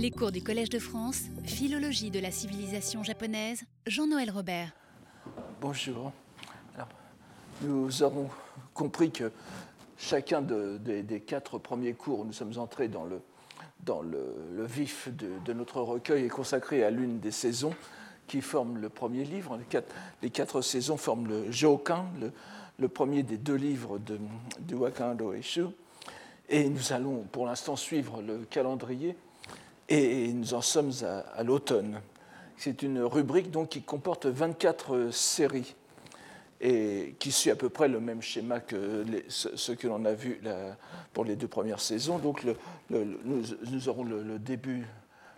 Les cours du Collège de France, Philologie de la civilisation japonaise, Jean-Noël Robert. Bonjour. Nous avons compris que chacun des quatre premiers cours où nous sommes entrés dans le, dans le, vif de, notre recueil est consacré à l'une des saisons qui forment le premier livre. Les quatre, les quatre saisons forment le Jokan, le, premier des deux livres de, Wakando Eshu. Et nous allons pour l'instant suivre le calendrier et nous en sommes à, l'automne. C'est une rubrique donc, qui comporte 24 séries et qui suit à peu près le même schéma que ce, que l'on a vu pour les deux premières saisons. Donc nous, aurons le, début,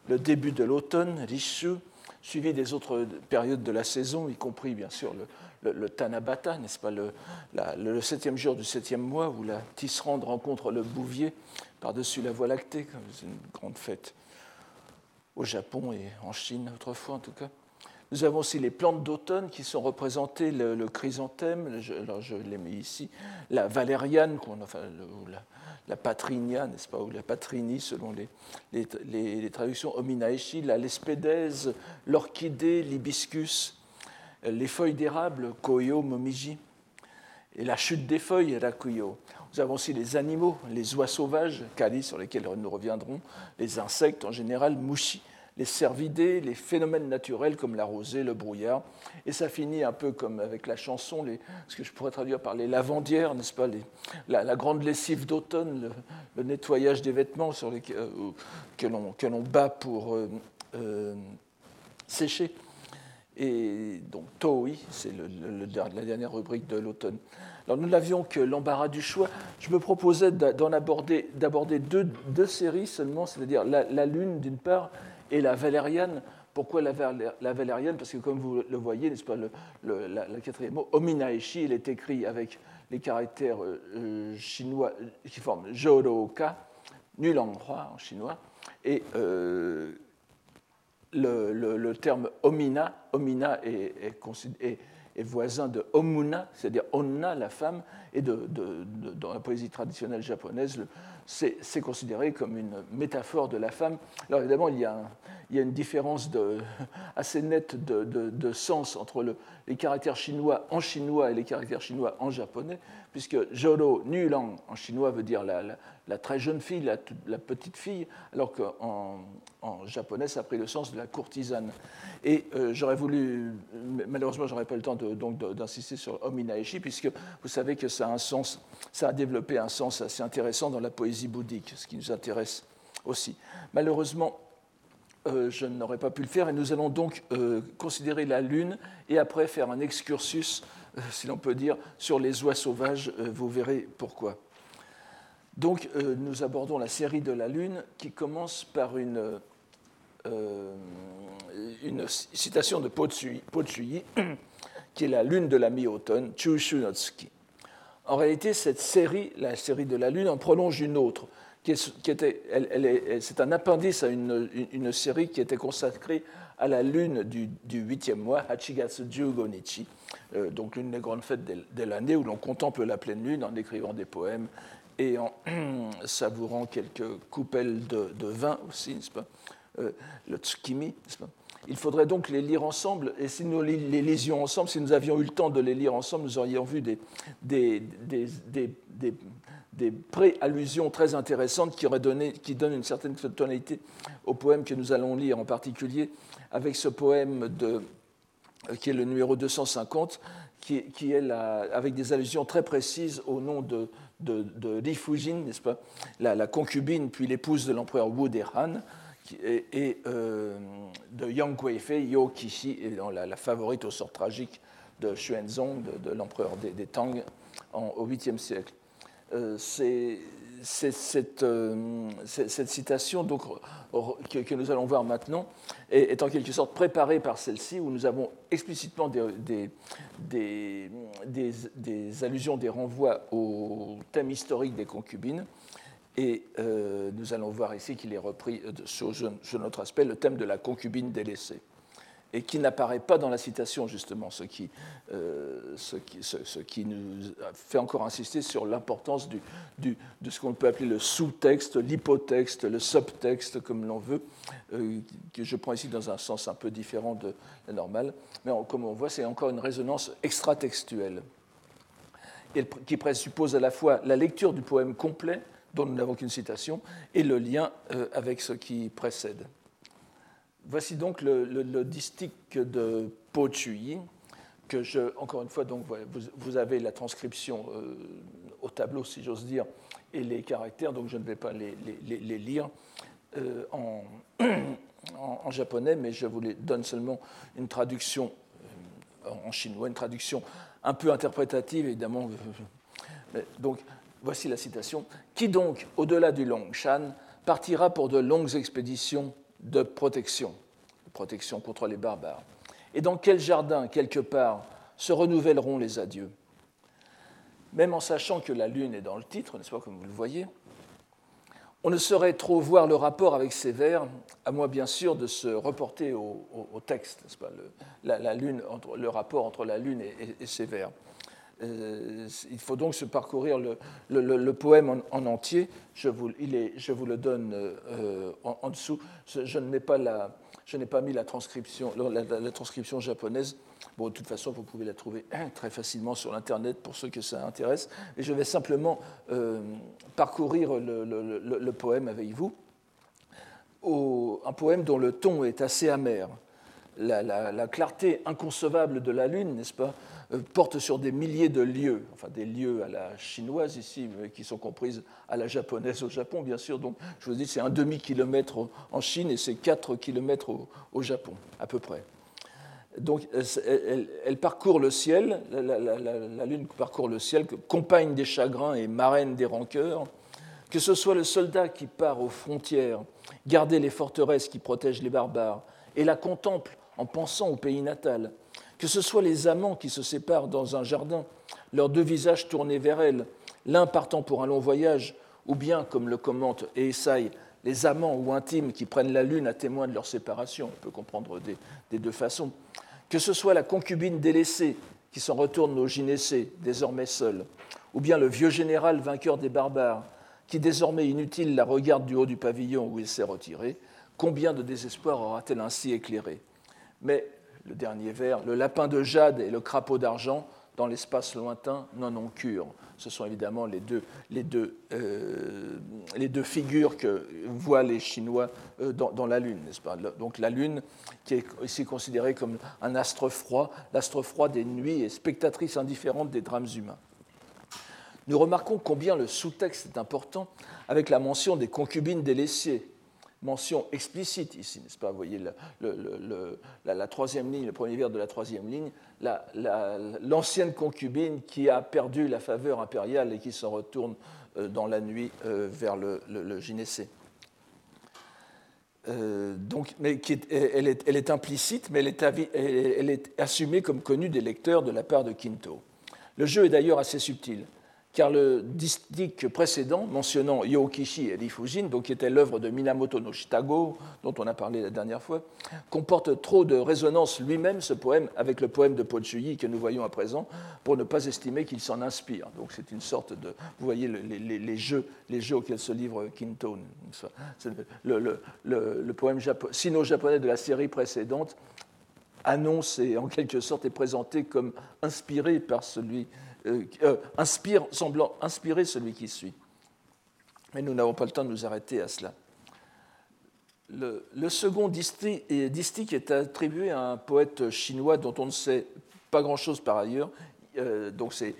de l'automne, Rishu, suivi des autres périodes de la saison, y compris bien sûr le, Tanabata, n'est-ce pas, le, septième jour du septième mois, où la tisserande rencontre le bouvier par-dessus la voie lactée, c'est une grande fête au Japon et en Chine autrefois en tout cas. Nous avons aussi les plantes d'automne qui sont représentées, le, chrysanthème, alors je l'ai mis ici, la valériane, enfin, la, la patrinia, n'est-ce pas, ou la patrini selon les, les, traductions, ominaeshi, la lespédèse, l'orchidée, l'hibiscus, les feuilles d'érable, koyo, momiji, et la chute des feuilles, rakuyo. Nous avons aussi les animaux, les oies sauvages, kali, sur lesquels nous reviendrons, les insectes en général, mushi, les cervidés, les phénomènes naturels comme la rosée, le brouillard. Et ça finit un peu comme avec la chanson, ce que je pourrais traduire par les lavandières, n'est-ce pas, la, grande lessive d'automne, le, nettoyage des vêtements euh, que l'on bat pour euh, euh, sécher. Et donc, Toi, c'est la dernière rubrique de l'automne. Alors, nous n'avions que l'embarras du choix. Je me proposais d'en aborder, d'aborder deux, séries seulement, c'est-à-dire la, Lune d'une part et la valériane. Pourquoi la, la valériane? Parce que comme vous le voyez, n'est-ce pas, le, la, quatrième mot, Ominaeshi, il est écrit avec les caractères euh, euh, chinois qui forment Joroka, nul endroit en chinois, et euh, le, le, terme Omina, Omina est, est, est, voisin de Omuna, c'est-à-dire Onna, la femme, et dans la poésie traditionnelle japonaise, c'est considéré comme une métaphore de la femme. Alors évidemment, il y a, une différence assez nette de, sens entre le, les caractères chinois en chinois et les caractères chinois en japonais, puisque Joro Nulang en chinois veut dire la, la, très jeune fille, la, petite fille, alors qu'en en japonais, ça a pris le sens de la courtisane. Et euh, j'aurais voulu, malheureusement, j'aurais pas le temps d'insister sur Ominaeshi, puisque vous savez que ça a un sens, ça a développé un sens assez intéressant dans la poésie bouddhique, ce qui nous intéresse aussi. Malheureusement, euh, je n'aurais pas pu le faire et nous allons donc euh, considérer la Lune et après faire un excursus, si l'on peut dire, sur les oies sauvages. vous verrez pourquoi. Donc nous abordons la série de la Lune qui commence par une, une citation de Po Tsuyi, qui est la Lune de la mi-automne, Chushu no Tsuki. En réalité, cette série, la série de la Lune, en prolonge une autre qui, était, c'est un appendice à une, série qui était consacrée à la lune du, huitième mois, Hachigatsu Jugonichi, euh, donc l'une des grandes fêtes de, l'année où l'on contemple la pleine lune en écrivant des poèmes et en savourant quelques coupelles de, vin aussi, euh, Le tsukimi, il faudrait donc les lire ensemble, et si nous les lisions ensemble, si nous avions eu le temps de les lire ensemble, nous aurions vu des, des, pré-allusions très intéressantes qui, donnent une certaine tonalité au poème que nous allons lire, en particulier avec ce poème de, qui est le numéro 250, qui, qui est avec des allusions très précises au nom de, de, Li Fujin, n'est-ce pas, la, concubine puis l'épouse de l'empereur Wu Han, et, et euh, de Yang Guifei, Yo Kishi, et la, favorite au sort tragique de Xuanzong, de, l'empereur des, Tang au 8e siècle. Euh, cette, euh, cette, citation donc, que, nous allons voir maintenant est, en quelque sorte préparée par celle-ci, où nous avons explicitement des, allusions, des renvois au thème historique des concubines. Et euh, nous allons voir ici qu'il est repris sur, notre aspect le thème de la concubine délaissée. Et qui n'apparaît pas dans la citation, justement, ce qui, euh, ce qui, ce, qui, nous fait encore insister sur l'importance de ce qu'on peut appeler le sous-texte, l'hypotexte, le subtexte, comme l'on veut, euh, que je prends ici dans un sens un peu différent de la normale. Mais comme on voit, c'est encore une résonance extratextuelle, et qui présuppose à la fois la lecture du poème complet, dont nous n'avons qu'une citation, et le lien euh, avec ce qui précède. Voici donc le, le, distique de Po Chui, que je, encore une fois, donc, vous, avez la transcription euh, au tableau, si j'ose dire, et les caractères, donc je ne vais pas les, lire euh, en, japonais, mais je vous donne seulement une traduction euh, en chinois, une traduction un peu interprétative, évidemment. Donc, voici la citation. Qui donc, au-delà du Longshan, partira pour de longues expéditions de protection, de protection contre les barbares. Et dans quel jardin, quelque part, se renouvelleront les adieux? Même en sachant que la lune est dans le titre, n'est-ce pas, comme vous le voyez, on ne saurait trop voir le rapport avec ces vers, à moins bien sûr de se reporter au, texte, n'est-ce pas, le, la, lune, le rapport entre la lune et, ces vers. Euh, il faut donc se parcourir le, poème en, entier. Je vous, le donne euh, en, dessous. Je, n'ai pas, mis la transcription, japonaise. Bon, de toute façon, vous pouvez la trouver très facilement sur Internet pour ceux que ça intéresse. Et je vais simplement euh, parcourir le, poème avec vous. Un poème dont le ton est assez amer. La, la clarté inconcevable de la lune, n'est-ce pas, euh, porte sur des milliers de lieux, enfin des lieux à la chinoise ici, mais qui sont comprises à la japonaise au Japon, bien sûr. Donc, je vous dis, c'est un demi-kilomètre en Chine et c'est 4 kilomètres au, Japon, à peu près. Donc, elle, parcourt le ciel, la, Lune parcourt le ciel, compagne des chagrins et marraine des rancœurs. Que ce soit le soldat qui part aux frontières, garder les forteresses qui protègent les barbares, et la contemple en pensant au pays natal, que ce soit les amants qui se séparent dans un jardin, leurs deux visages tournés vers elle, l'un partant pour un long voyage, ou bien, comme le commente Esaïe, les amants ou intimes qui prennent la lune à témoin de leur séparation, on peut comprendre des, deux façons, que ce soit la concubine délaissée qui s'en retourne au gynécée, désormais seule, ou bien le vieux général vainqueur des barbares, qui désormais inutile la regarde du haut du pavillon où il s'est retiré, combien de désespoir aura-t-elle ainsi éclairé Mais le dernier vers, le lapin de jade et le crapaud d'argent dans l'espace lointain n'en ont cure. Ce sont évidemment les deux, euh, figures que voient les Chinois euh, dans, la Lune, n'est-ce pas? Donc la Lune, qui est ici considérée comme un astre froid, l'astre froid des nuits et spectatrice indifférente des drames humains. Nous remarquons combien le sous-texte est important avec la mention des concubines délaissées mention explicite ici, n'est-ce pas Vous voyez la, troisième ligne, le premier vers de la troisième ligne, l'ancienne concubine qui a perdu la faveur impériale et qui se retourne euh, dans la nuit euh, vers le, le, euh, elle, est, implicite, mais elle est, elle est assumée comme connue des lecteurs de la part de Quinto. Le jeu est d'ailleurs assez subtil car le distique précédent, mentionnant Yokishi et Rifujin, donc qui était l'œuvre de Minamoto no Shitago, dont on a parlé la dernière fois, comporte trop de résonance lui-même, ce poème, avec le poème de Pochuyi que nous voyons à présent, pour ne pas estimer qu'il s'en inspire. Donc c'est une sorte de... Vous voyez les, jeux, les jeux auxquels se livre Kinto. Le, le poème sino-japonais de la série précédente annonce et en quelque sorte est présenté comme inspiré par celui euh, euh, inspire, semblant inspirer celui qui suit. Mais nous n'avons pas le temps de nous arrêter à cela. Le, second distique est attribué à un poète chinois dont on ne sait pas grand-chose par ailleurs. Euh, donc c'est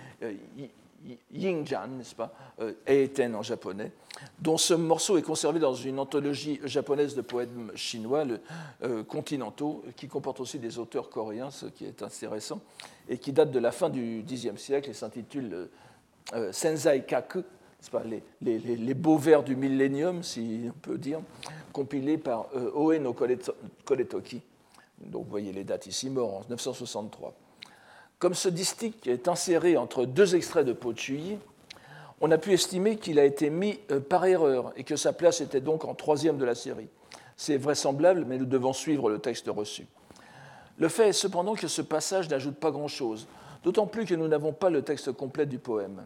Yingjian, n'est-ce pas, euh, Eiten en japonais, dont ce morceau est conservé dans une anthologie japonaise de poèmes chinois, le, euh, continentaux, qui comporte aussi des auteurs coréens, ce qui est intéressant, et qui date de la fin du Xe siècle et s'intitule euh, Senzai Kaku, pas, les, les, les, beaux vers du millénium, si on peut dire, compilés par Oe no Koretoki. Donc vous voyez les dates ici, mort en 963. Comme ce distique est inséré entre deux extraits de Pochuyi, on a pu estimer qu'il a été mis euh, par erreur et que sa place était donc en troisième de la série. C'est vraisemblable, mais nous devons suivre le texte reçu. Le fait est cependant que ce passage n'ajoute pas grand-chose, d'autant plus que nous n'avons pas le texte complet du poème.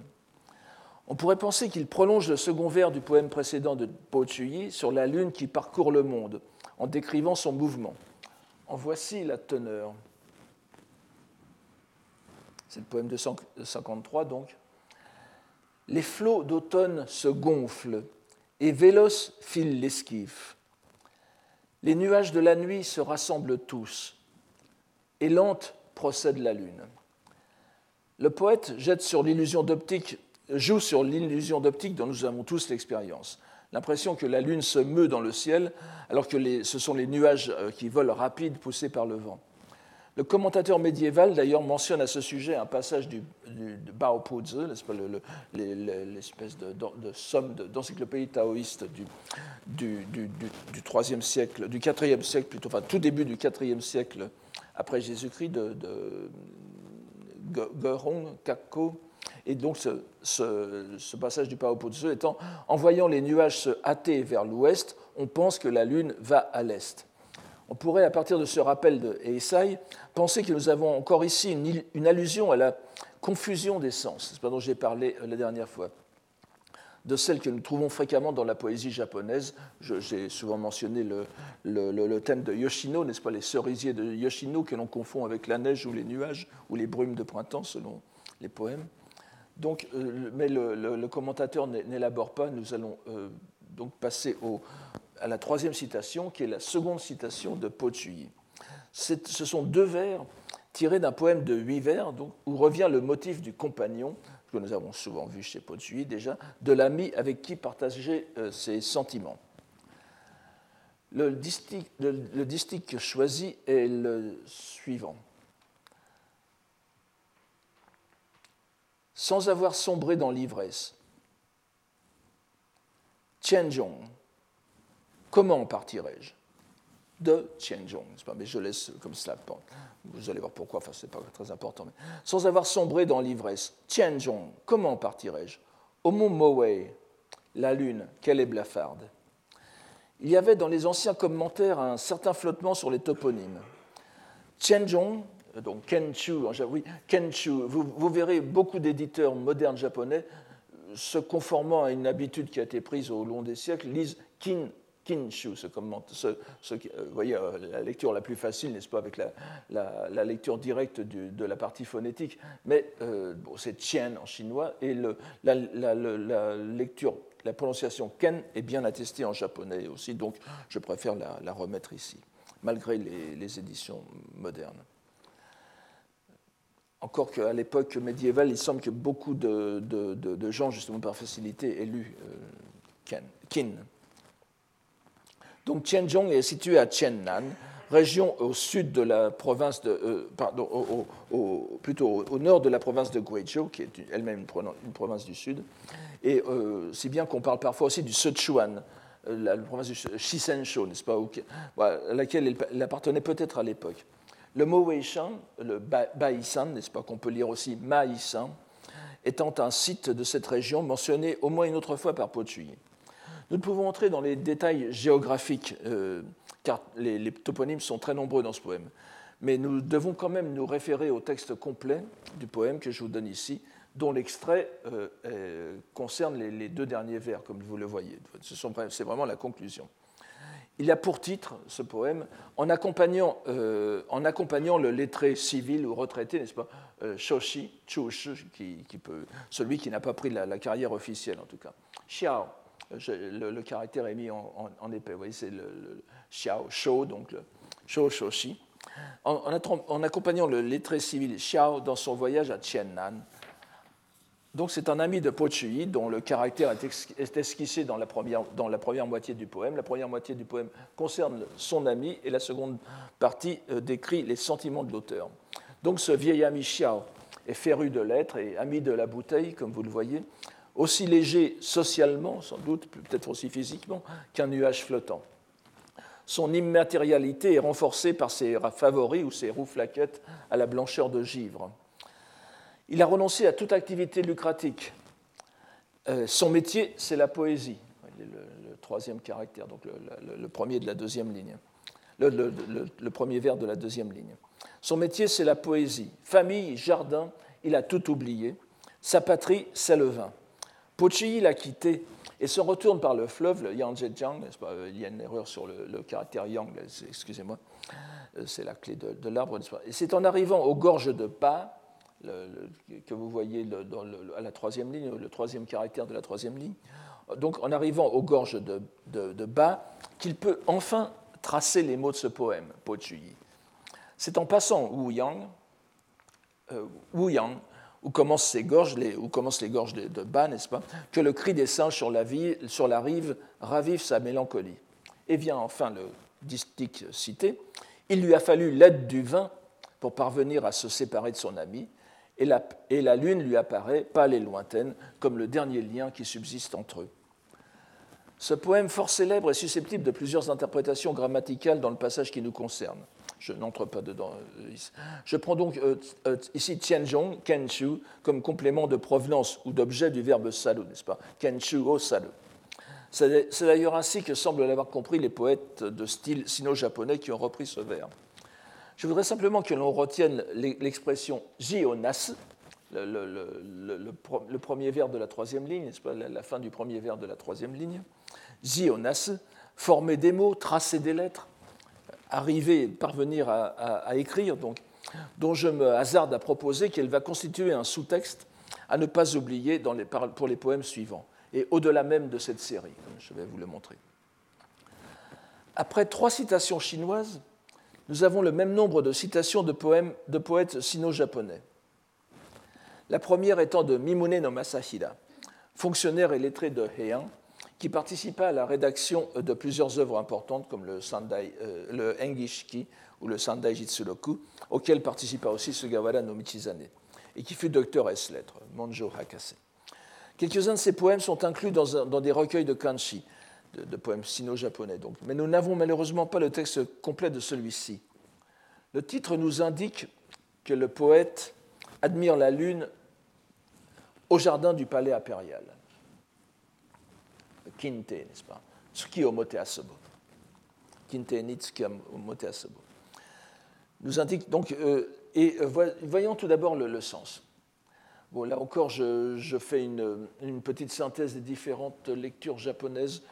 On pourrait penser qu'il prolonge le second vers du poème précédent de Po sur la lune qui parcourt le monde, en décrivant son mouvement. En voici la teneur. C'est le poème de 53 donc. Les flots d'automne se gonflent et véloce file l'esquif. Les nuages de la nuit se rassemblent tous et lente procède la lune. Le poète joue sur l'illusion d'optique dont nous avons tous l'expérience. L'impression que la Lune se meut dans le ciel alors que ce sont les nuages euh, qui volent rapides poussés par le vent. Le commentateur médiéval, d'ailleurs, mentionne à ce sujet un passage du, Bao l'espèce de, somme d'encyclopédie taoïste du, du, du, 3 siècle, du 4e siècle plutôt, enfin tout début du 4e siècle après Jésus-Christ, de, de Kakko, et donc ce, passage du Pao Tzu étant, en voyant les nuages se hâter vers l'ouest, on pense que la Lune va à l'est. On pourrait, à partir de ce rappel de Eisai, penser que nous avons encore ici une, allusion à la confusion des sens, c'est ce dont j'ai parlé euh, la dernière fois, de celle que nous trouvons fréquemment dans la poésie japonaise. J'ai souvent mentionné le, thème de Yoshino, n'est-ce pas, les cerisiers de Yoshino que l'on confond avec la neige ou les nuages ou les brumes de printemps selon les poèmes. Euh, mais le, commentateur n'élabore pas. Nous allons euh, donc passer à la troisième citation, qui est la seconde citation de Po Ce sont deux vers tirés d'un poème de huit vers, où revient le motif du compagnon, que nous avons souvent vu chez Po déjà, de l'ami avec qui partager euh, ses sentiments. Le distique, le distique choisi est le suivant. sans avoir sombré dans l'ivresse. Tianzhong, comment partirai-je De Tianzhong, mais je laisse comme cela. Vous allez voir pourquoi, enfin, ce n'est pas très important. Sans avoir sombré dans l'ivresse. Tianzhong, comment partirai-je Au mont Mowei, la lune, quelle est blafarde. Il y avait dans les anciens commentaires un certain flottement sur les toponymes. Tianzhong donc Kenchu, oui, Kenchu, vous, verrez beaucoup d'éditeurs modernes japonais se conformant à une habitude qui a été prise au long des siècles, lisent Kin, Kinshu, ce, ce, euh, vous voyez, euh, la lecture la plus facile, n'est-ce pas, avec la, lecture directe de la partie phonétique, mais euh, c'est Tien en chinois, et la, lecture, la prononciation Ken est bien attestée en japonais aussi, donc je préfère la, remettre ici, malgré les éditions modernes. Encore qu'à l'époque médiévale, il semble que beaucoup de, gens, justement par facilité, aient lu euh, Qin. Donc Tianzhong est situé à Qiannan, région au sud de la province de, euh, pardon, plutôt au nord de la province de Guizhou, qui est elle-même une, province du sud, et euh, si bien qu'on parle parfois aussi du Sichuan, la, province du Shishenshu, n'est-ce pas, à laquelle elle appartenait peut-être à l'époque. Le mot Weishan, le Baïsan, n'est-ce pas, qu'on peut lire aussi Maïsan, étant un site de cette région mentionné au moins une autre fois par Pochuyi. Nous ne pouvons entrer dans les détails géographiques, euh, car les, toponymes sont très nombreux dans ce poème. Mais nous devons quand même nous référer au texte complet du poème que je vous donne ici, dont l'extrait euh, concerne les, deux derniers vers, comme vous le voyez. C'est vraiment la conclusion. Il a pour titre, ce poème, en accompagnant, euh, le lettré civil ou retraité, n'est-ce pas, euh, Shoshi, qui, celui qui n'a pas pris la, carrière officielle en tout cas. Xiao, le, caractère est mis en, épais, vous voyez, c'est le, Xiao, Shou, donc le Shou Shoshi. En, en, accompagnant le lettré civil Xiao dans son voyage à Tiannan, donc c'est un ami de Po Chui dont le caractère est esquissé dans la, première, dans la, première, moitié du poème. La première moitié du poème concerne son ami et la seconde partie euh, décrit les sentiments de l'auteur. Donc ce vieil ami Xiao est féru de lettres et ami de la bouteille, comme vous le voyez, aussi léger socialement, sans doute, peut-être aussi physiquement, qu'un nuage flottant. Son immatérialité est renforcée par ses favoris ou ses rouflaquettes à la blancheur de givre. Il a renoncé à toute activité lucratique. Euh, son métier, c'est la poésie. Le, le, troisième caractère, donc le, premier de la deuxième ligne. le, premier vers de la deuxième ligne. Son métier, c'est la poésie. Famille, jardin, il a tout oublié. Sa patrie, c'est le vin. Pochi l'a quitté et se retourne par le fleuve, le Yangtze-Jiang. Il y a une erreur sur le, caractère Yang, excusez-moi. Euh, c'est la clé de, l'arbre. Et c'est en arrivant aux gorges de Ba, que vous voyez à la troisième ligne, le troisième caractère de la troisième ligne, donc en arrivant aux gorges de, Ba, qu'il peut enfin tracer les mots de ce poème, Po C'est en passant Wu-Yang, euh, où commencent ces gorges, les, où commencent les gorges de, Ba, n'est-ce pas, que le cri des singes sur la, sur la rive ravive sa mélancolie. Et vient enfin le distique cité. Il lui a fallu l'aide du vin pour parvenir à se séparer de son ami, et la, et la lune lui apparaît, pâle et lointaine, comme le dernier lien qui subsiste entre eux. Ce poème fort célèbre est susceptible de plusieurs interprétations grammaticales dans le passage qui nous concerne. Je n'entre pas dedans. Euh, Je prends donc euh, euh, ici Tianzhong, Kenshu, comme complément de provenance ou d'objet du verbe salu, n'est-ce pas? Kenshu o salu. C'est d'ailleurs ainsi que semblent l'avoir compris les poètes de style sino-japonais qui ont repris ce vers. Je voudrais simplement que l'on retienne l'expression jionas, le, le, premier vers de la troisième ligne, n'est-ce pas, la, fin du premier vers de la troisième ligne. Jionas, former des mots, tracer des lettres, arriver, parvenir à, écrire, donc, dont je me hasarde à proposer qu'elle va constituer un sous-texte à ne pas oublier pour les poèmes suivants, et au-delà même de cette série. Je vais vous le montrer. Après trois citations chinoises, nous avons le même nombre de citations de, poèmes, de poètes sino-japonais. La première étant de Mimune no Masahira, fonctionnaire et lettré de Heian, qui participa à la rédaction de plusieurs œuvres importantes comme le, Sandai, euh, le Engishiki ou le Sandai Jitsuroku, auquel participa aussi Sugawara no Michizane, et qui fut docteur S lettres, Monjo Hakase. Quelques-uns de ses poèmes sont inclus dans, des recueils de kanshi, de, poèmes sino-japonais. Donc. Mais nous n'avons malheureusement pas le texte complet de celui-ci. Le titre nous indique que le poète admire la lune au jardin du palais impérial. Kinte, n'est-ce pas? Tsuki omote asobo. Kinte ni tsuki. Nous indique donc, euh, et euh, voyons tout d'abord le, sens. Bon, là encore, je, fais une, petite synthèse des différentes lectures japonaises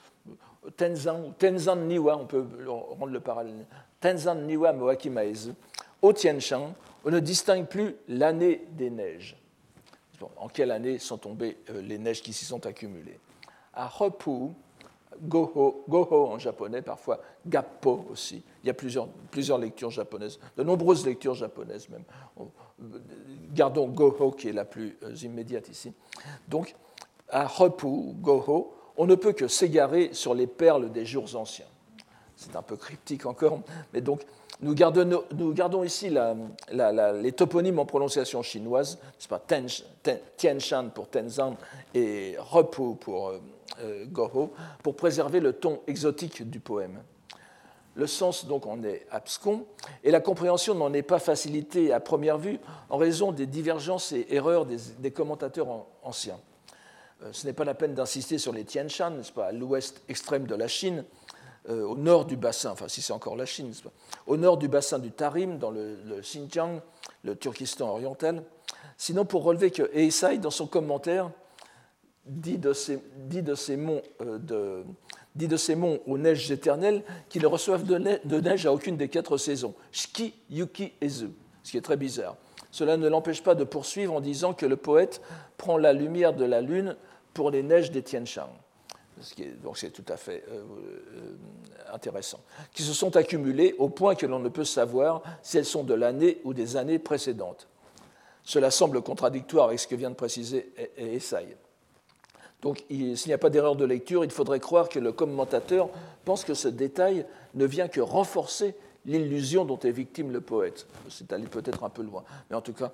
Tenzan, Tenzan Niwa, on peut rendre le parallèle. Tenzan Niwa Moakimaezu. Au Tianshan, on ne distingue plus l'année des neiges. En quelle année sont tombées euh, les neiges qui s'y sont accumulées? À Hopu, Goho, Goho en japonais, parfois Gappo aussi. Il y a plusieurs, plusieurs lectures japonaises, de nombreuses lectures japonaises même. Gardons Goho qui est la plus euh, immédiate ici. Donc, à Hopu, Goho, on ne peut que s'égarer sur les perles des jours anciens. C'est un peu cryptique encore, mais donc nous gardons, ici les toponymes en prononciation chinoise, c'est pas Tianshan pour Tenzan et Repu pour euh, euh, Goho, pour préserver le ton exotique du poème. Le sens donc en est abscon et la compréhension n'en est pas facilitée à première vue en raison des divergences et erreurs des commentateurs anciens. Euh, ce n'est pas la peine d'insister sur les Tian Shan, n'est-ce pas, l'ouest extrême de la Chine, euh, au nord du bassin, enfin si c'est encore la Chine, au nord du bassin du Tarim, dans le, Xinjiang, le Turkestan oriental. Sinon, pour relever que Eisai, dans son commentaire, dit de ces, euh, monts aux neiges éternelles qu'ils ne reçoivent de, neige à aucune des quatre saisons, Shiki, Yuki et ce qui est très bizarre. Cela ne l'empêche pas de poursuivre en disant que le poète prend la lumière de la lune pour les neiges des Tien Shan. Donc c'est tout à fait euh, euh, intéressant. Qui se sont accumulées au point que l'on ne peut savoir si elles sont de l'année ou des années précédentes. Cela semble contradictoire avec ce que vient de préciser e-, e-, Essay. Donc s'il n'y a pas d'erreur de lecture, il faudrait croire que le commentateur pense que ce détail ne vient que renforcer l'illusion dont est victime le poète. C'est allé peut-être un peu loin. Mais en tout cas,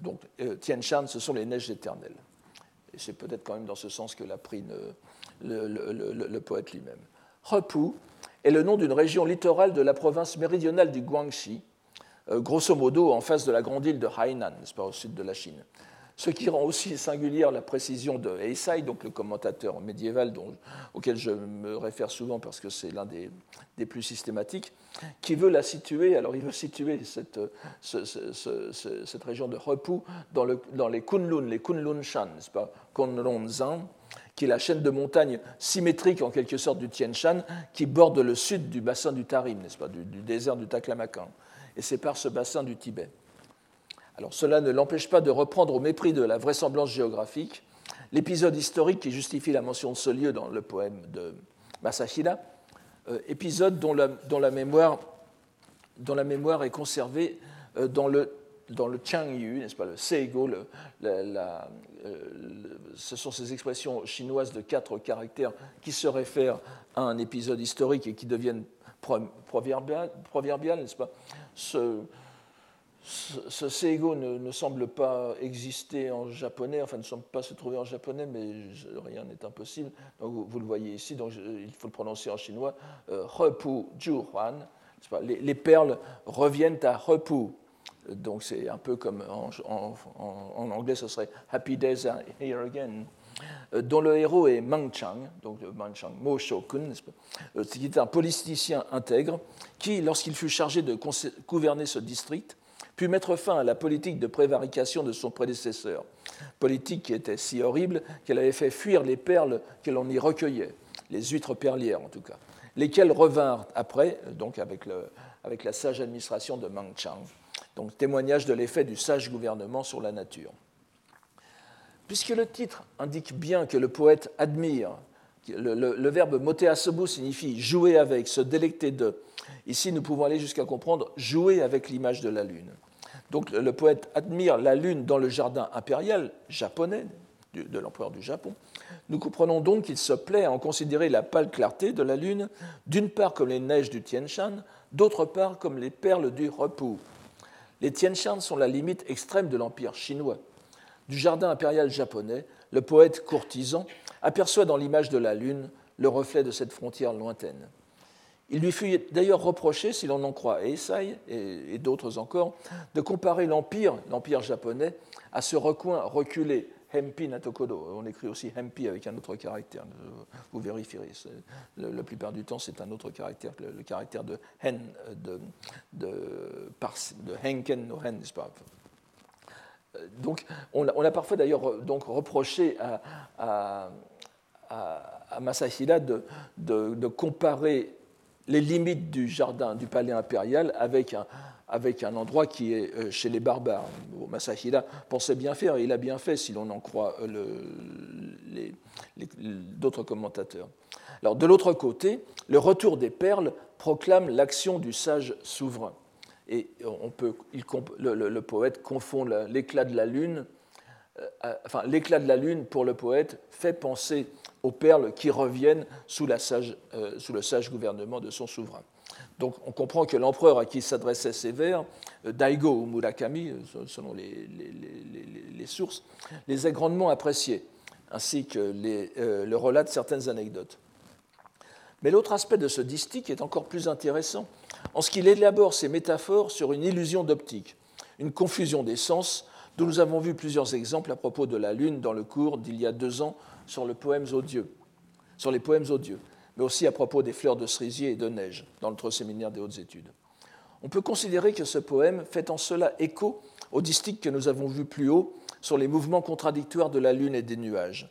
donc, euh, Tien Shan, ce sont les neiges éternelles c'est peut-être quand même dans ce sens que l'a pris le, poète lui-même. Hepu est le nom d'une région littorale de la province méridionale du Guangxi, euh, grosso modo en face de la grande île de Hainan, n'est-ce pas, au sud de la Chine. Ce qui rend aussi singulière la précision de Eisai, donc le commentateur médiéval auquel je me réfère souvent parce que c'est l'un des, plus systématiques, qui veut la situer, alors il veut situer cette, région de Repu dans, le, dans les Kunlun, les Kunlun-shan, n'est-ce pas Kunlun-zan, qui est la chaîne de montagnes symétrique en quelque sorte du Tien Shan, qui borde le sud du bassin du Tarim, n'est-ce pas, du, du, désert du Taklamakan, et sépare ce bassin du Tibet. Alors cela ne l'empêche pas de reprendre au mépris de la vraisemblance géographique l'épisode historique qui justifie la mention de ce lieu dans le poème de Masahira, euh, épisode dont la, mémoire, est conservée euh, dans le dans le Changyu, n'est-ce pas, le Seigo, le, euh, ce sont ces expressions chinoises de quatre caractères qui se réfèrent à un épisode historique et qui deviennent proverbiales, n'est-ce pas ce Seigo ne, semble pas exister en japonais, enfin ne semble pas se trouver en japonais, mais rien n'est impossible. Donc vous, le voyez ici, donc il faut le prononcer en chinois. Euh, Repu Juhuan. Les, les, perles reviennent à Repu. Donc c'est un peu comme en, anglais, ce serait Happy Days are here again. Euh, dont le héros est Mang Chang, donc Mang Chang, Mo Shokun, euh, qui est un politicien intègre, qui, lorsqu'il fut chargé de gouverner ce district, puis mettre fin à la politique de prévarication de son prédécesseur, politique qui était si horrible qu'elle avait fait fuir les perles que l'on y recueillait, les huîtres perlières en tout cas, lesquelles revinrent après, donc avec, le, la sage administration de Mang Chang, donc témoignage de l'effet du sage gouvernement sur la nature. Puisque le titre indique bien que le poète admire, le, le, verbe moter asobu signifie jouer avec, se délecter de. Ici, nous pouvons aller jusqu'à comprendre jouer avec l'image de la lune. Donc le poète admire la lune dans le jardin impérial japonais de l'empereur du Japon. Nous comprenons donc qu'il se plaît à en considérer la pâle clarté de la lune, d'une part comme les neiges du Tien Shan, d'autre part comme les perles du repos. Les Tien Shan sont la limite extrême de l'empire chinois. Du jardin impérial japonais, le poète courtisan aperçoit dans l'image de la lune le reflet de cette frontière lointaine. Il lui fut d'ailleurs reproché, si l'on en croit Eisai et, d'autres encore, de comparer l'empire, l'empire japonais, à ce recoin reculé, Hempi Natokodo. On écrit aussi Hempi avec un autre caractère, vous vérifierez. La plupart du temps, c'est un autre caractère, le, caractère de Hen, de, de, Henken no Hen, n'est-ce pas? Donc, on a, parfois d'ailleurs reproché à, à, de, comparer les limites du jardin du palais impérial avec un, avec un endroit qui est euh, chez les barbares. Masahira pensait bien faire, et il a bien fait si l'on en croit euh, d'autres commentateurs. Alors, de l'autre côté, le retour des perles proclame l'action du sage souverain. Et on peut, le, poète confond l'éclat de la lune, enfin l'éclat de la lune pour le poète fait penser aux perles qui reviennent euh, sous le sage gouvernement de son souverain. Donc on comprend que l'empereur à qui s'adressaient ces vers, euh, Daigo ou Murakami, euh, selon les, sources, les a grandement appréciés, ainsi que le relatent de certaines anecdotes. Mais l'autre aspect de ce distique est encore plus intéressant, en ce qu'il élabore ses métaphores sur une illusion d'optique, une confusion des sens, dont nous avons vu plusieurs exemples à propos de la Lune dans le cours d'il y a deux ans sur, le poème odieux, sur les poèmes odieux, mais aussi à propos des fleurs de cerisier et de neige dans notre séminaire des hautes études. On peut considérer que ce poème fait en cela écho au distique que nous avons vu plus haut sur les mouvements contradictoires de la lune et des nuages,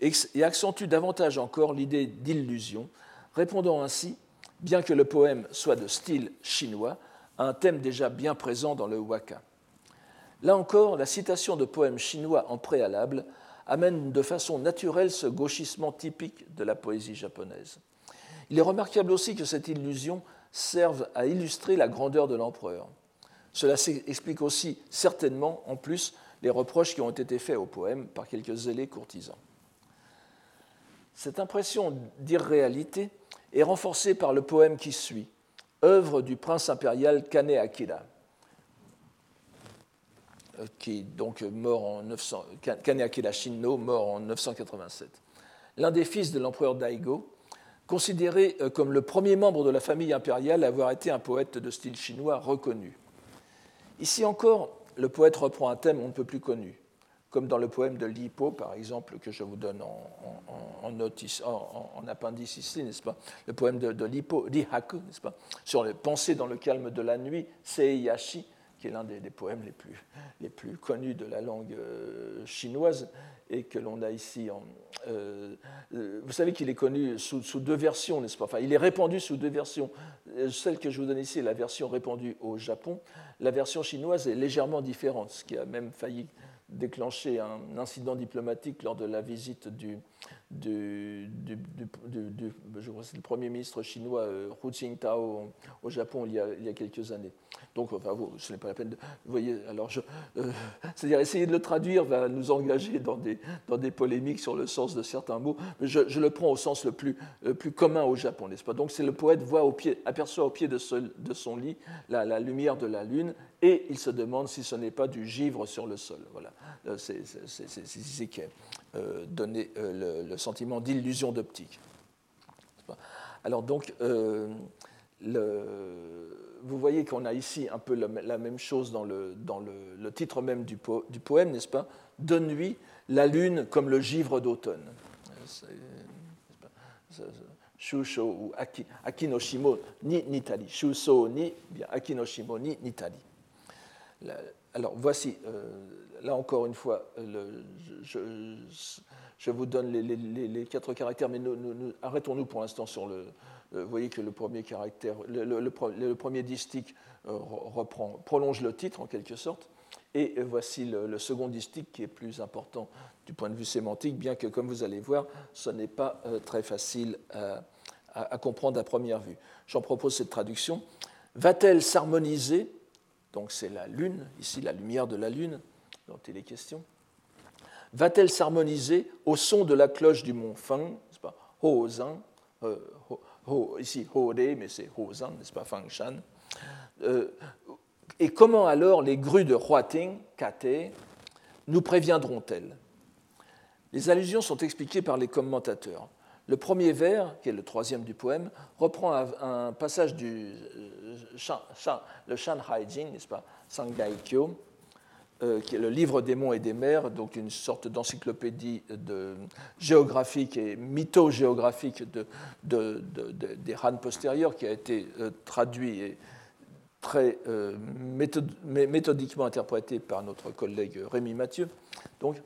et accentue davantage encore l'idée d'illusion, répondant ainsi, bien que le poème soit de style chinois, à un thème déjà bien présent dans le waka. Là encore, la citation de poèmes chinois en préalable amène de façon naturelle ce gauchissement typique de la poésie japonaise. Il est remarquable aussi que cette illusion serve à illustrer la grandeur de l'empereur. Cela explique aussi certainement, en plus, les reproches qui ont été faits au poème par quelques zélés courtisans. Cette impression d'irréalité est renforcée par le poème qui suit, œuvre du prince impérial Kane Akira, qui donc mort en 900, Kaneakira Shinno, mort en 987. L'un des fils de l'empereur Daigo, considéré euh, comme le premier membre de la famille impériale à avoir été un poète de style chinois reconnu. Ici encore, le poète reprend un thème on ne peut plus connu, comme dans le poème de Lipo, par exemple, que je vous donne en, en, appendice ici, n'est-ce pas? Le poème de, de Lipo, Rihaku, n'est-ce pas? Sur les pensées dans le calme de la nuit, Seiyashi, qui est l'un des, poèmes les plus, les plus connus de la langue euh, chinoise et que l'on a ici. Euh, euh, vous savez qu'il est connu sous, sous deux versions, n'est-ce pas? Enfin, il est répandu sous deux versions. Celle que je vous donne ici est la version répandue au Japon. La version chinoise est légèrement différente, ce qui a même failli déclenché un incident diplomatique lors de la visite du, du, premier ministre chinois euh, Hu Jintao au Japon il y, a, quelques années. Donc, enfin, vous, ce n'est pas la peine de. Vous voyez, alors, euh, c'est-à-dire essayer de le traduire va nous engager dans des, dans des polémiques sur le sens de certains mots. Mais je, le prends au sens le plus, le plus commun au Japon, n'est-ce pas? Donc, c'est le poète voit aperçoit au pied de, son lit la, lumière de la lune et il se demande si ce n'est pas du givre sur le sol. Voilà, euh, c'est ici qu'est euh, donné euh, le, sentiment d'illusion d'optique. Alors donc, vous voyez qu'on a ici un peu la, même chose dans le, titre même du, poème, n'est-ce pas? De nuit, la lune comme le givre d'automne. Shusho ou Akinoshimo ni Nitali. Shusho ni, Akinoshimo ni Nitali alors voici, euh, là encore une fois, je, vous donne les, quatre caractères, mais arrêtons-nous pour l'instant sur le. Euh, vous voyez que le premier caractère, le, premier distique euh, prolonge le titre en quelque sorte, et voici le, second distique qui est plus important du point de vue sémantique, bien que, comme vous allez voir, ce n'est pas très facile à comprendre à première vue. J'en propose cette traduction. Va-t-elle s'harmoniser donc c'est la lune, ici la lumière de la lune dont il est question, va-t-elle s'harmoniser au son de la cloche du mont Feng, n'est-ce pas, Ho Zhang, euh, ho, ici Ho Re, mais c'est Ho Zhang, n'est-ce pas, Fang Shan. Euh, et comment alors les grues de Huating, Kate, nous préviendront-elles? Les allusions sont expliquées par les commentateurs. Le premier vers, qui est le troisième du poème, reprend un passage du euh, le Shanhai Jin, n'est-ce pas, Sangai Kyo, euh, qui est le livre des monts et des mers, donc une sorte d'encyclopédie de, géographique et mytho-géographique de, des Han postérieurs, qui a été euh, traduit et très méthodiquement interprété par notre collègue Rémi Mathieu. Donc,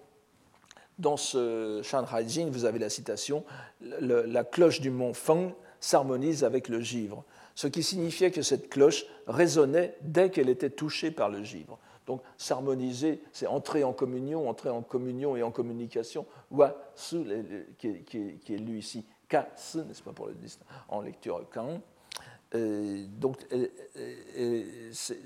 dans ce Shanhai Jin, vous avez la citation La cloche du mont Feng s'harmonise avec le givre, ce qui signifiait que cette cloche résonnait dès qu'elle était touchée par le givre. Donc s'harmoniser, c'est entrer en communion, entrer en communion et en communication. Wa su, qui est, qui est lu ici, ka su, n'est-ce pas pour le en lecture kan. donc,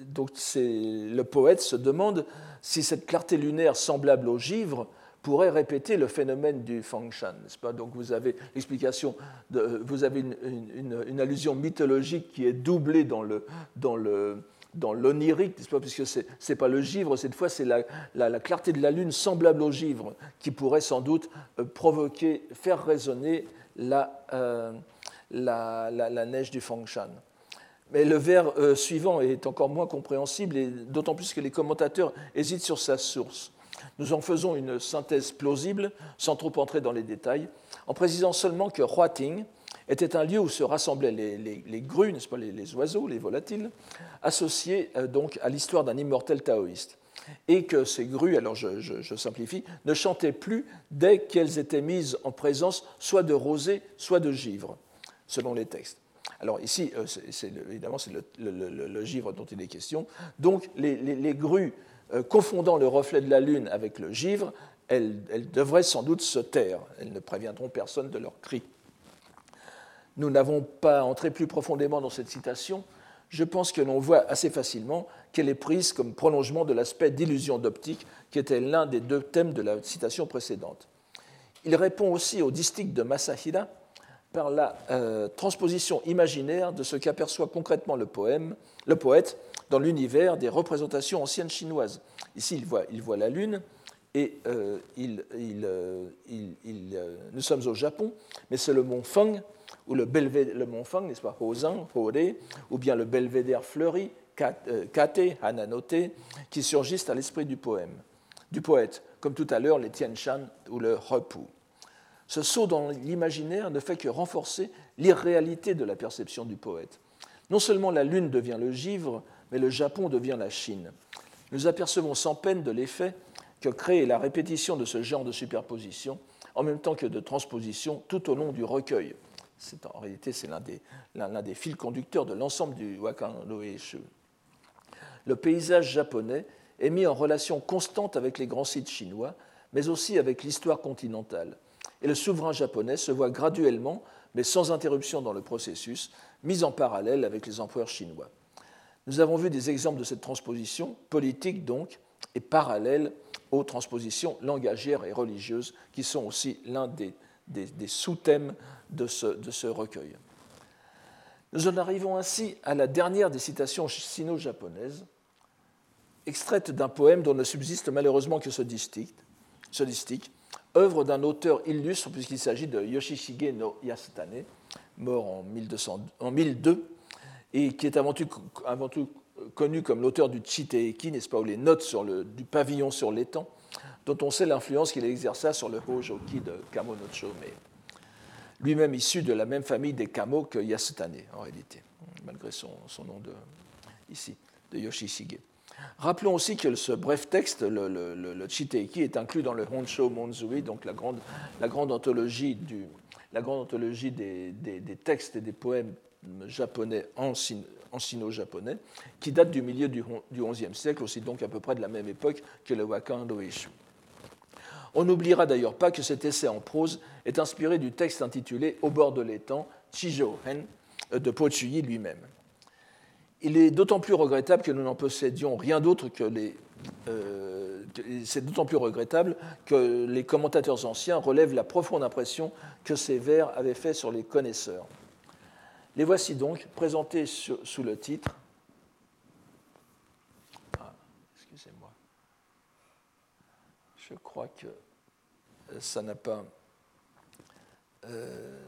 donc le poète se demande si cette clarté lunaire semblable au givre pourrait répéter le phénomène du n'est-ce pas? Donc vous avez l'explication, vous avez une, allusion mythologique qui est doublée dans le dans le dans l'onirique, Puisque ce n'est pas le givre, cette fois c'est la, la, clarté de la lune semblable au givre qui pourrait sans doute euh, provoquer, faire résonner la, euh, la, la, neige du Fangshan. Mais le vers euh, suivant est encore moins compréhensible, d'autant plus que les commentateurs hésitent sur sa source. Nous en faisons une synthèse plausible, sans trop entrer dans les détails, en précisant seulement que Huating était un lieu où se rassemblaient les, grues, n'est-ce pas, les, oiseaux, les volatiles, associés euh, donc à l'histoire d'un immortel taoïste. Et que ces grues, alors je, simplifie, ne chantaient plus dès qu'elles étaient mises en présence soit de rosée, soit de givre, selon les textes. Alors ici, euh, évidemment, c'est le, givre dont il est question. Donc les, grues confondant le reflet de la lune avec le givre, elles, devraient sans doute se taire. Elles ne préviendront personne de leurs cris. Nous n'avons pas entré plus profondément dans cette citation. Je pense que l'on voit assez facilement qu'elle est prise comme prolongement de l'aspect d'illusion d'optique qui était l'un des deux thèmes de la citation précédente. Il répond aussi au distique de Masahira par la euh, transposition imaginaire de ce qu'aperçoit concrètement le, poème, le poète dans l'univers des représentations anciennes chinoises. Ici, il voit, la Lune et euh, euh, euh, nous sommes au Japon, mais c'est le mont Feng, ou le, le mont Feng, n'est-ce pas, Hozan, Hode, ou bien le belvédère fleuri, Kate, Hananote, qui surgissent à l'esprit du poème, du poète. comme tout à l'heure les Tianshan ou le Repu. Ce saut dans l'imaginaire ne fait que renforcer l'irréalité de la perception du poète. Non seulement la Lune devient le givre, mais le Japon devient la Chine. Nous apercevons sans peine de l'effet que crée la répétition de ce genre de superposition, en même temps que de transposition, tout au long du recueil. En réalité, c'est l'un des, fils conducteurs de l'ensemble du Wakando Eishu. Le paysage japonais est mis en relation constante avec les grands sites chinois, mais aussi avec l'histoire continentale. Et le souverain japonais se voit graduellement, mais sans interruption dans le processus, mis en parallèle avec les empereurs chinois. Nous avons vu des exemples de cette transposition, politique donc, et parallèle aux transpositions langagières et religieuses, qui sont aussi l'un des, sous-thèmes de ce, recueil. Nous en arrivons ainsi à la dernière des citations sino-japonaises, extraite d'un poème dont ne subsiste malheureusement que ce distique, ce distique œuvre d'un auteur illustre, puisqu'il s'agit de Yoshishige no Yasutane, mort en, 1200, en 1002, et qui est avant tout, connu comme l'auteur du Chiteiki, n'est-ce pas, ou les notes sur le, du pavillon sur l'étang, dont on sait l'influence qu'il exerça sur le Hojoki de Kamo no Chome, lui-même issu de la même famille des Kamo que Yasutane, en réalité, malgré son, nom de, ici, de Yoshishige. Rappelons aussi que ce bref texte, le, le, Chiteiki, est inclus dans le Honsho Monzui, donc la grande, la grande anthologie, du, la grande anthologie des, textes et des poèmes japonais en, sino-japonais, qui date du milieu du, XIe siècle, aussi donc à peu près de la même époque que le Wakando Eishu. On n'oubliera d'ailleurs pas que cet essai en prose est inspiré du texte intitulé Au bord de l'étang, Chijo-hen, de Pochuyi lui-même. Il est d'autant plus regrettable que nous n'en possédions rien d'autre que les. Euh, c'est d'autant plus regrettable que les commentateurs anciens relèvent la profonde impression que ces vers avaient fait sur les connaisseurs. Les voici donc présentés sous le titre. Ah, excusez-moi. Je crois que ça n'a pas. Euh,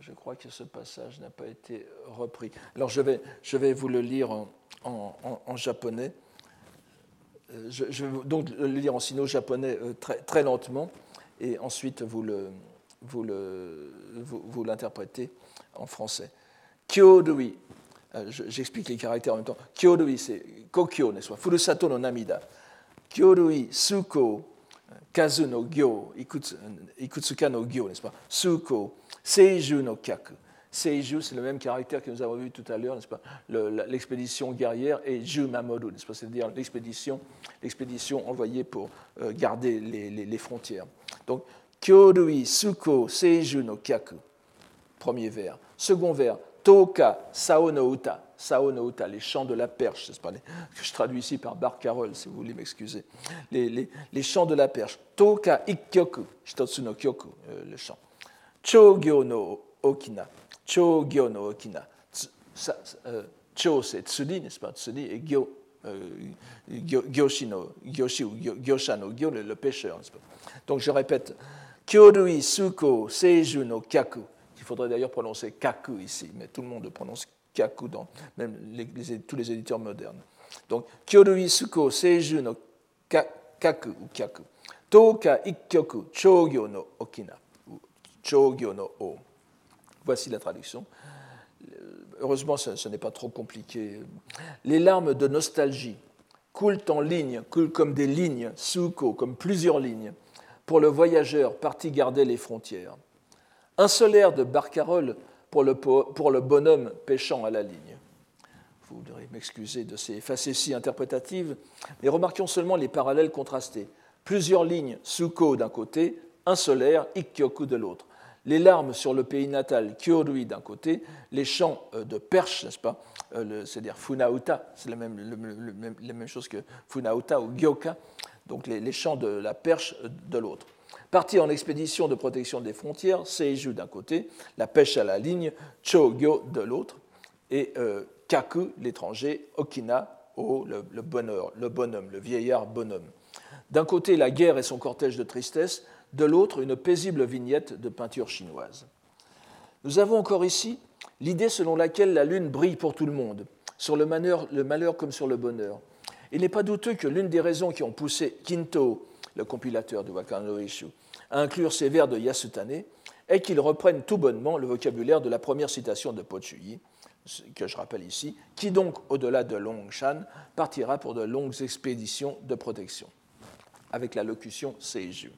je, crois que ce passage n'a pas été repris. Alors je vais, vous le lire en, japonais. Euh, je, vais donc le lire en sino-japonais euh, très, lentement et ensuite vous le, vous l'interprétez en français. Kyodui, euh, j'explique les caractères en même temps. Kyodui, c'est kokyo, n'est-ce pas Furusato no namida. Kyodui, suko, kazu no gyo, ikutsuka no gyo, n'est-ce pas? Suko, Seiju no kyaku. Seiju, c'est le même caractère que nous avons vu tout à l'heure, n'est-ce pas? L'expédition guerrière et Ju Mamoru, n'est-ce pas? C'est-à-dire l'expédition, l'expédition envoyée pour euh, garder les, les, frontières. Donc, Kyorui Suko Seiju no kyaku. Premier vers. Second vers. Toka Sao no Uta. Sao no Uta, les chants de la perche, c'est pas que je traduis ici par Barcarolle, si vous voulez m'excuser. Les, chants de la perche. Toka Ikkyoku, Shitotsu no Kyoku, euh, le chant. Chogyo no okina. Chogyo no okina. Euh, cho, c'est tsuri, n'est-ce pas Tsuri et gyo, euh, gyoshi no, gyoshi ou gyosha no gyo, le, pêcheur, n'est-ce pas Donc je répète. Kyorui suko seiju no kyaku. Il faudrait d'ailleurs prononcer kaku ici, mais tout le monde prononce kaku, dans, même tous les éditeurs modernes. Donc, Kyorui suko seiju no kaku ou kyaku. Toka ikkyoku chogyo no okina. O. Voici la traduction. Heureusement, ce, n'est pas trop compliqué. Les larmes de nostalgie coulent en ligne, coulent comme des lignes, suko, comme plusieurs lignes, pour le voyageur parti garder les frontières. Un solaire de barcarolle pour le, bonhomme pêchant à la ligne. Vous devriez m'excuser de ces facéties interprétatives, mais remarquons seulement les parallèles contrastés. Plusieurs lignes, suko d'un côté, un solaire, ikkyoku de l'autre les larmes sur le pays natal, Kyorui d'un côté, les chants euh, de perche, n'est-ce pas euh, C'est-à-dire Funauta, c'est la même, chose que Funauta ou Gyoka, donc les, chants de la perche euh, de l'autre. Parti en expédition de protection des frontières, Seiju d'un côté, la pêche à la ligne, Chogyo de l'autre, et Kaku, l'étranger, Okina, oh, le, bonheur, le bonhomme, le vieillard bonhomme. D'un côté, la guerre et son cortège de tristesse, de l'autre une paisible vignette de peinture chinoise. Nous avons encore ici l'idée selon laquelle la lune brille pour tout le monde, sur le malheur comme sur le bonheur, Il n'est pas douteux que l'une des raisons qui ont poussé Kinto, le compilateur de Wakano Ishu, à inclure ces vers de Yasutane est qu'ils reprennent tout bonnement le vocabulaire de la première citation de Pochuyi, que je rappelle ici, qui donc, au-delà de Longshan, partira pour de longues expéditions de protection, avec la locution Seiju.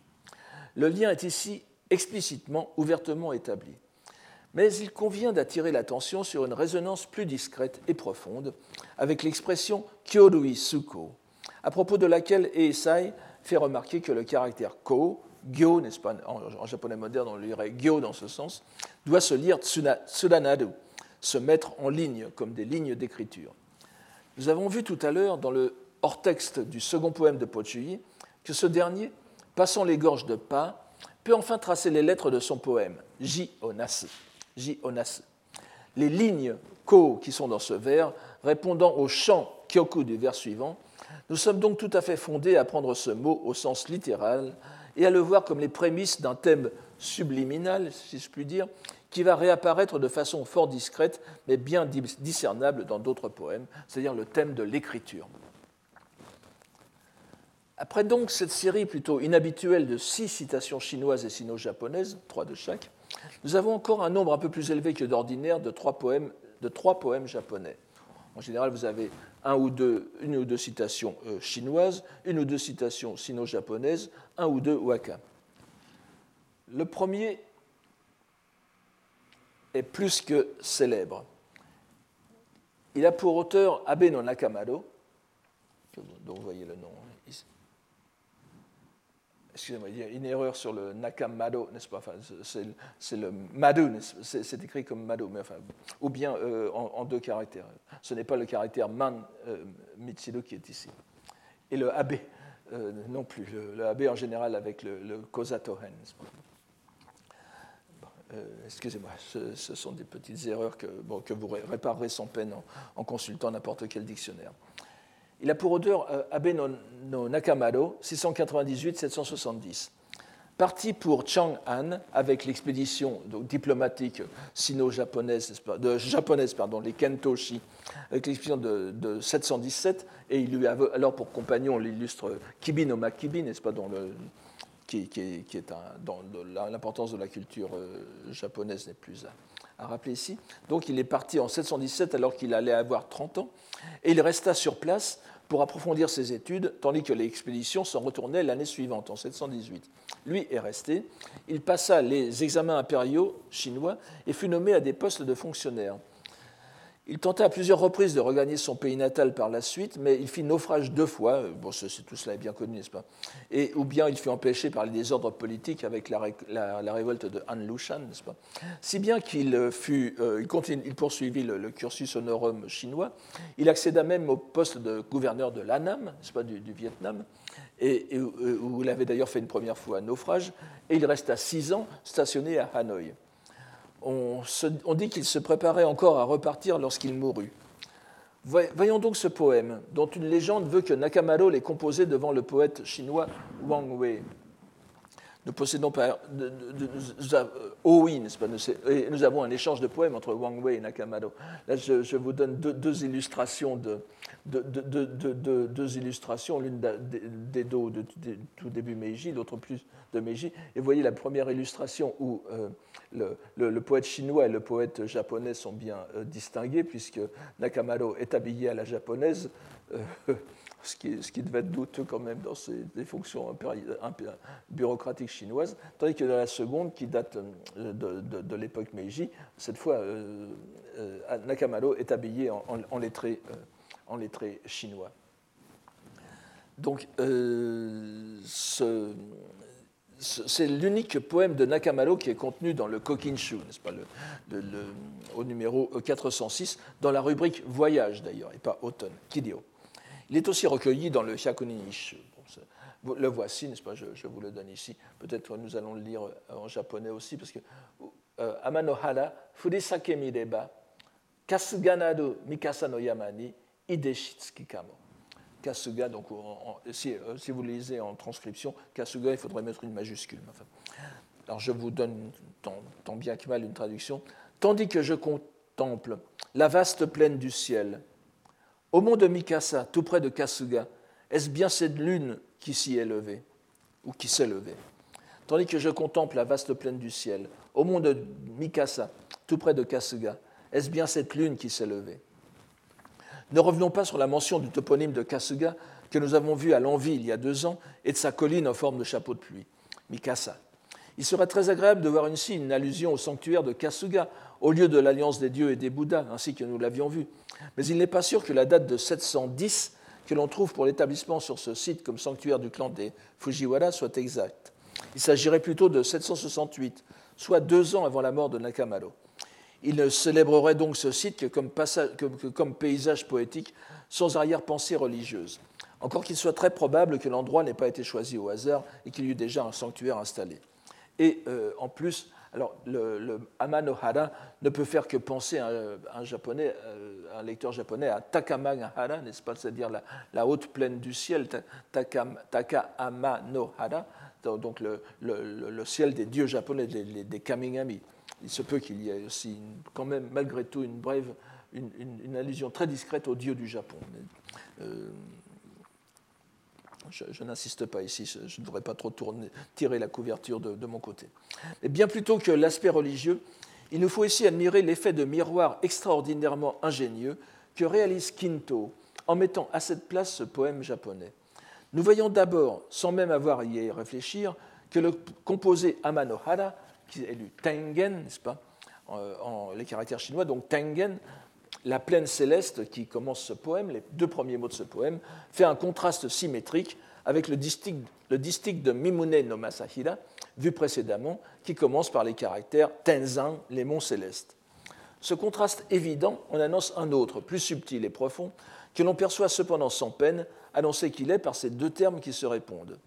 Le lien est ici explicitement, ouvertement établi. Mais il convient d'attirer l'attention sur une résonance plus discrète et profonde avec l'expression Kyorui Suko, à propos de laquelle Eisai fait remarquer que le caractère ko, gyo, n'est-ce pas, en, japonais moderne on lirait gyo dans ce sens, doit se lire tsudanadu, se mettre en ligne comme des lignes d'écriture. Nous avons vu tout à l'heure dans le hors-texte du second poème de Pochuyi que ce dernier, passant les gorges de pas, peut enfin tracer les lettres de son poème, Ji Onasu. Ji Onasu. Les lignes ko qui sont dans ce vers, répondant au chant kyoku du vers suivant, nous sommes donc tout à fait fondés à prendre ce mot au sens littéral et à le voir comme les prémices d'un thème subliminal, si je puis dire, qui va réapparaître de façon fort discrète, mais bien discernable dans d'autres poèmes, c'est-à-dire le thème de l'écriture. Après donc cette série plutôt inhabituelle de six citations chinoises et sino-japonaises, trois de chaque, nous avons encore un nombre un peu plus élevé que d'ordinaire de trois poèmes, japonais. En général, vous avez une ou deux citations euh, chinoises, une ou deux citations sino-japonaises, un ou deux waka. Le premier est plus que célèbre. Il a pour auteur Abe no Nakamado, dont vous voyez le nom. Excusez-moi, il y a une erreur sur le Nakamado, n'est-ce pas? Enfin, C'est le Mado, c'est écrit comme Mado, mais enfin, ou bien euh, en, deux caractères. Ce n'est pas le caractère Man euh, qui est ici. Et le Abe euh, non plus. Le, Abe en général avec le, le pas? Euh, excusez-moi, ce, sont des petites erreurs que, vous réparerez sans peine en, consultant n'importe quel dictionnaire. Il a pour auteur euh, Abe no, Nakamado, 698-770. Parti pour Chang'an avec l'expédition diplomatique sino-japonaise, japonaise, pardon, les Kentoshi, avec l'expédition de, 717, et il lui a alors pour compagnon l'illustre Kibi no Makibi, n'est-ce pas, dont le, qui, est dans l'importance de la culture euh, japonaise n'est plus à, rappeler ici. Donc il est parti en 717 alors qu'il allait avoir 30 ans, et il resta sur place pour approfondir ses études, tandis que l'expédition s'en retournait l'année suivante, en 718. Lui est resté, il passa les examens impériaux chinois et fut nommé à des postes de fonctionnaires. Il tenta à plusieurs reprises de regagner son pays natal par la suite, mais il fit naufrage deux fois. Bon, tout cela est bien connu, n'est-ce pas? Et, Ou bien il fut empêché par les désordres politiques avec la, révolte de Han Lushan, n'est-ce pas? Si bien qu'il fut, euh, il, poursuivit le, cursus honorum chinois. Il accéda même au poste de gouverneur de l'Annam, n'est-ce pas, du, Vietnam, et, où il avait d'ailleurs fait une première fois un naufrage. Et il resta six ans stationné à Hanoï on, dit qu'il se préparait encore à repartir lorsqu'il mourut. Voyons donc ce poème, dont une légende veut que Nakamado l'ait composé devant le poète chinois Wang Wei. Nous possédons par. oh oui, n'est-ce pas Nous avons un échange de poèmes entre Wang Wei et Nakamado. Là, je, vous donne deux, illustrations de, deux illustrations, l'une d'Edo de, tout début Meiji, l'autre plus de Meiji. Et vous voyez la première illustration où euh, le, poète chinois et le poète japonais sont bien euh, distingués, puisque Nakamado est habillé à la japonaise. Euh, ce qui, devait être douteux quand même dans ses, fonctions bureaucratiques chinoises, tandis que dans la seconde, qui date euh, de, l'époque Meiji, cette fois, euh, euh, Nakamado est habillé en, en, lettré, chinois. Donc, c'est l'unique poème de Nakamado qui est contenu dans le Kokinshu, n'est-ce pas, au numéro 406, dans la rubrique Voyage d'ailleurs, et pas Automne, Kidio. Il est aussi recueilli dans le Hyakunish. le voici, n'est-ce pas je, vous le donne ici. Peut-être nous allons le lire en japonais aussi, parce que euh, Amanohara, Furisake Mireba, Kasuganado Mikasa no Yamani, Ideshitsuki Kamo. Kasuga, donc euh, si, vous lisez en transcription, Kasuga, il faudrait mettre une majuscule. alors je vous donne tant bien que mal une traduction. Tandis que je contemple la vaste plaine du ciel, Au mont de Mikasa, tout près de Kasuga, est-ce bien cette lune qui s'y est levée, ou qui s'est levée? Tandis que je contemple la vaste plaine du ciel, au mont de Mikasa, tout près de Kasuga, est-ce bien cette lune qui s'est levée? Ne revenons pas sur la mention du toponyme de Kasuga que nous avons vu à l'envie il y a deux ans et de sa colline en forme de chapeau de pluie, Mikasa. Il serait très agréable de voir ici une allusion au sanctuaire de Kasuga, au lieu de l'alliance des dieux et des Bouddhas, ainsi que nous l'avions vu. Mais il n'est pas sûr que la date de 710 que l'on trouve pour l'établissement sur ce site comme sanctuaire du clan des Fujiwara soit exacte. Il s'agirait plutôt de 768, soit deux ans avant la mort de Nakamado. Il ne célébrerait donc ce site que comme, comme paysage poétique sans arrière-pensée religieuse. Encore qu'il soit très probable que l'endroit n'ait pas été choisi au hasard et qu'il y eut déjà un sanctuaire installé. Et euh, en plus, alors le, le Amanohara ne peut faire que penser à un, japonais, euh, un lecteur japonais à Takamagahara, n'est-ce pas, c'est-à-dire la, haute plaine du ciel, Taka, Amanohara, donc le, le, ciel des dieux japonais, des, Kamingami. Il se peut qu'il y ait aussi, quand même, malgré tout, une brève, une, allusion très discrète aux dieux du Japon. Euh, je, n'insiste pas ici, je, ne devrais pas trop tirer la couverture de, mon côté. Mais bien plutôt que l'aspect religieux, il nous faut ici admirer l'effet de miroir extraordinairement ingénieux que réalise Kinto en mettant à cette place ce poème japonais. Nous voyons d'abord, sans même avoir à y réfléchir, que le composé Amanohara, qui est lu Tengen, n'est-ce pas, en, les caractères chinois, donc Tengen, la plaine céleste qui commence ce poème, les deux premiers mots de ce poème, fait un contraste symétrique avec le distique, de Mimune no Masahira, vu précédemment, qui commence par les caractères Tenzan, les monts célestes. Ce contraste évident en annonce un autre, plus subtil et profond, que l'on perçoit cependant sans peine, annoncé qu'il est par ces deux termes qui se répondent.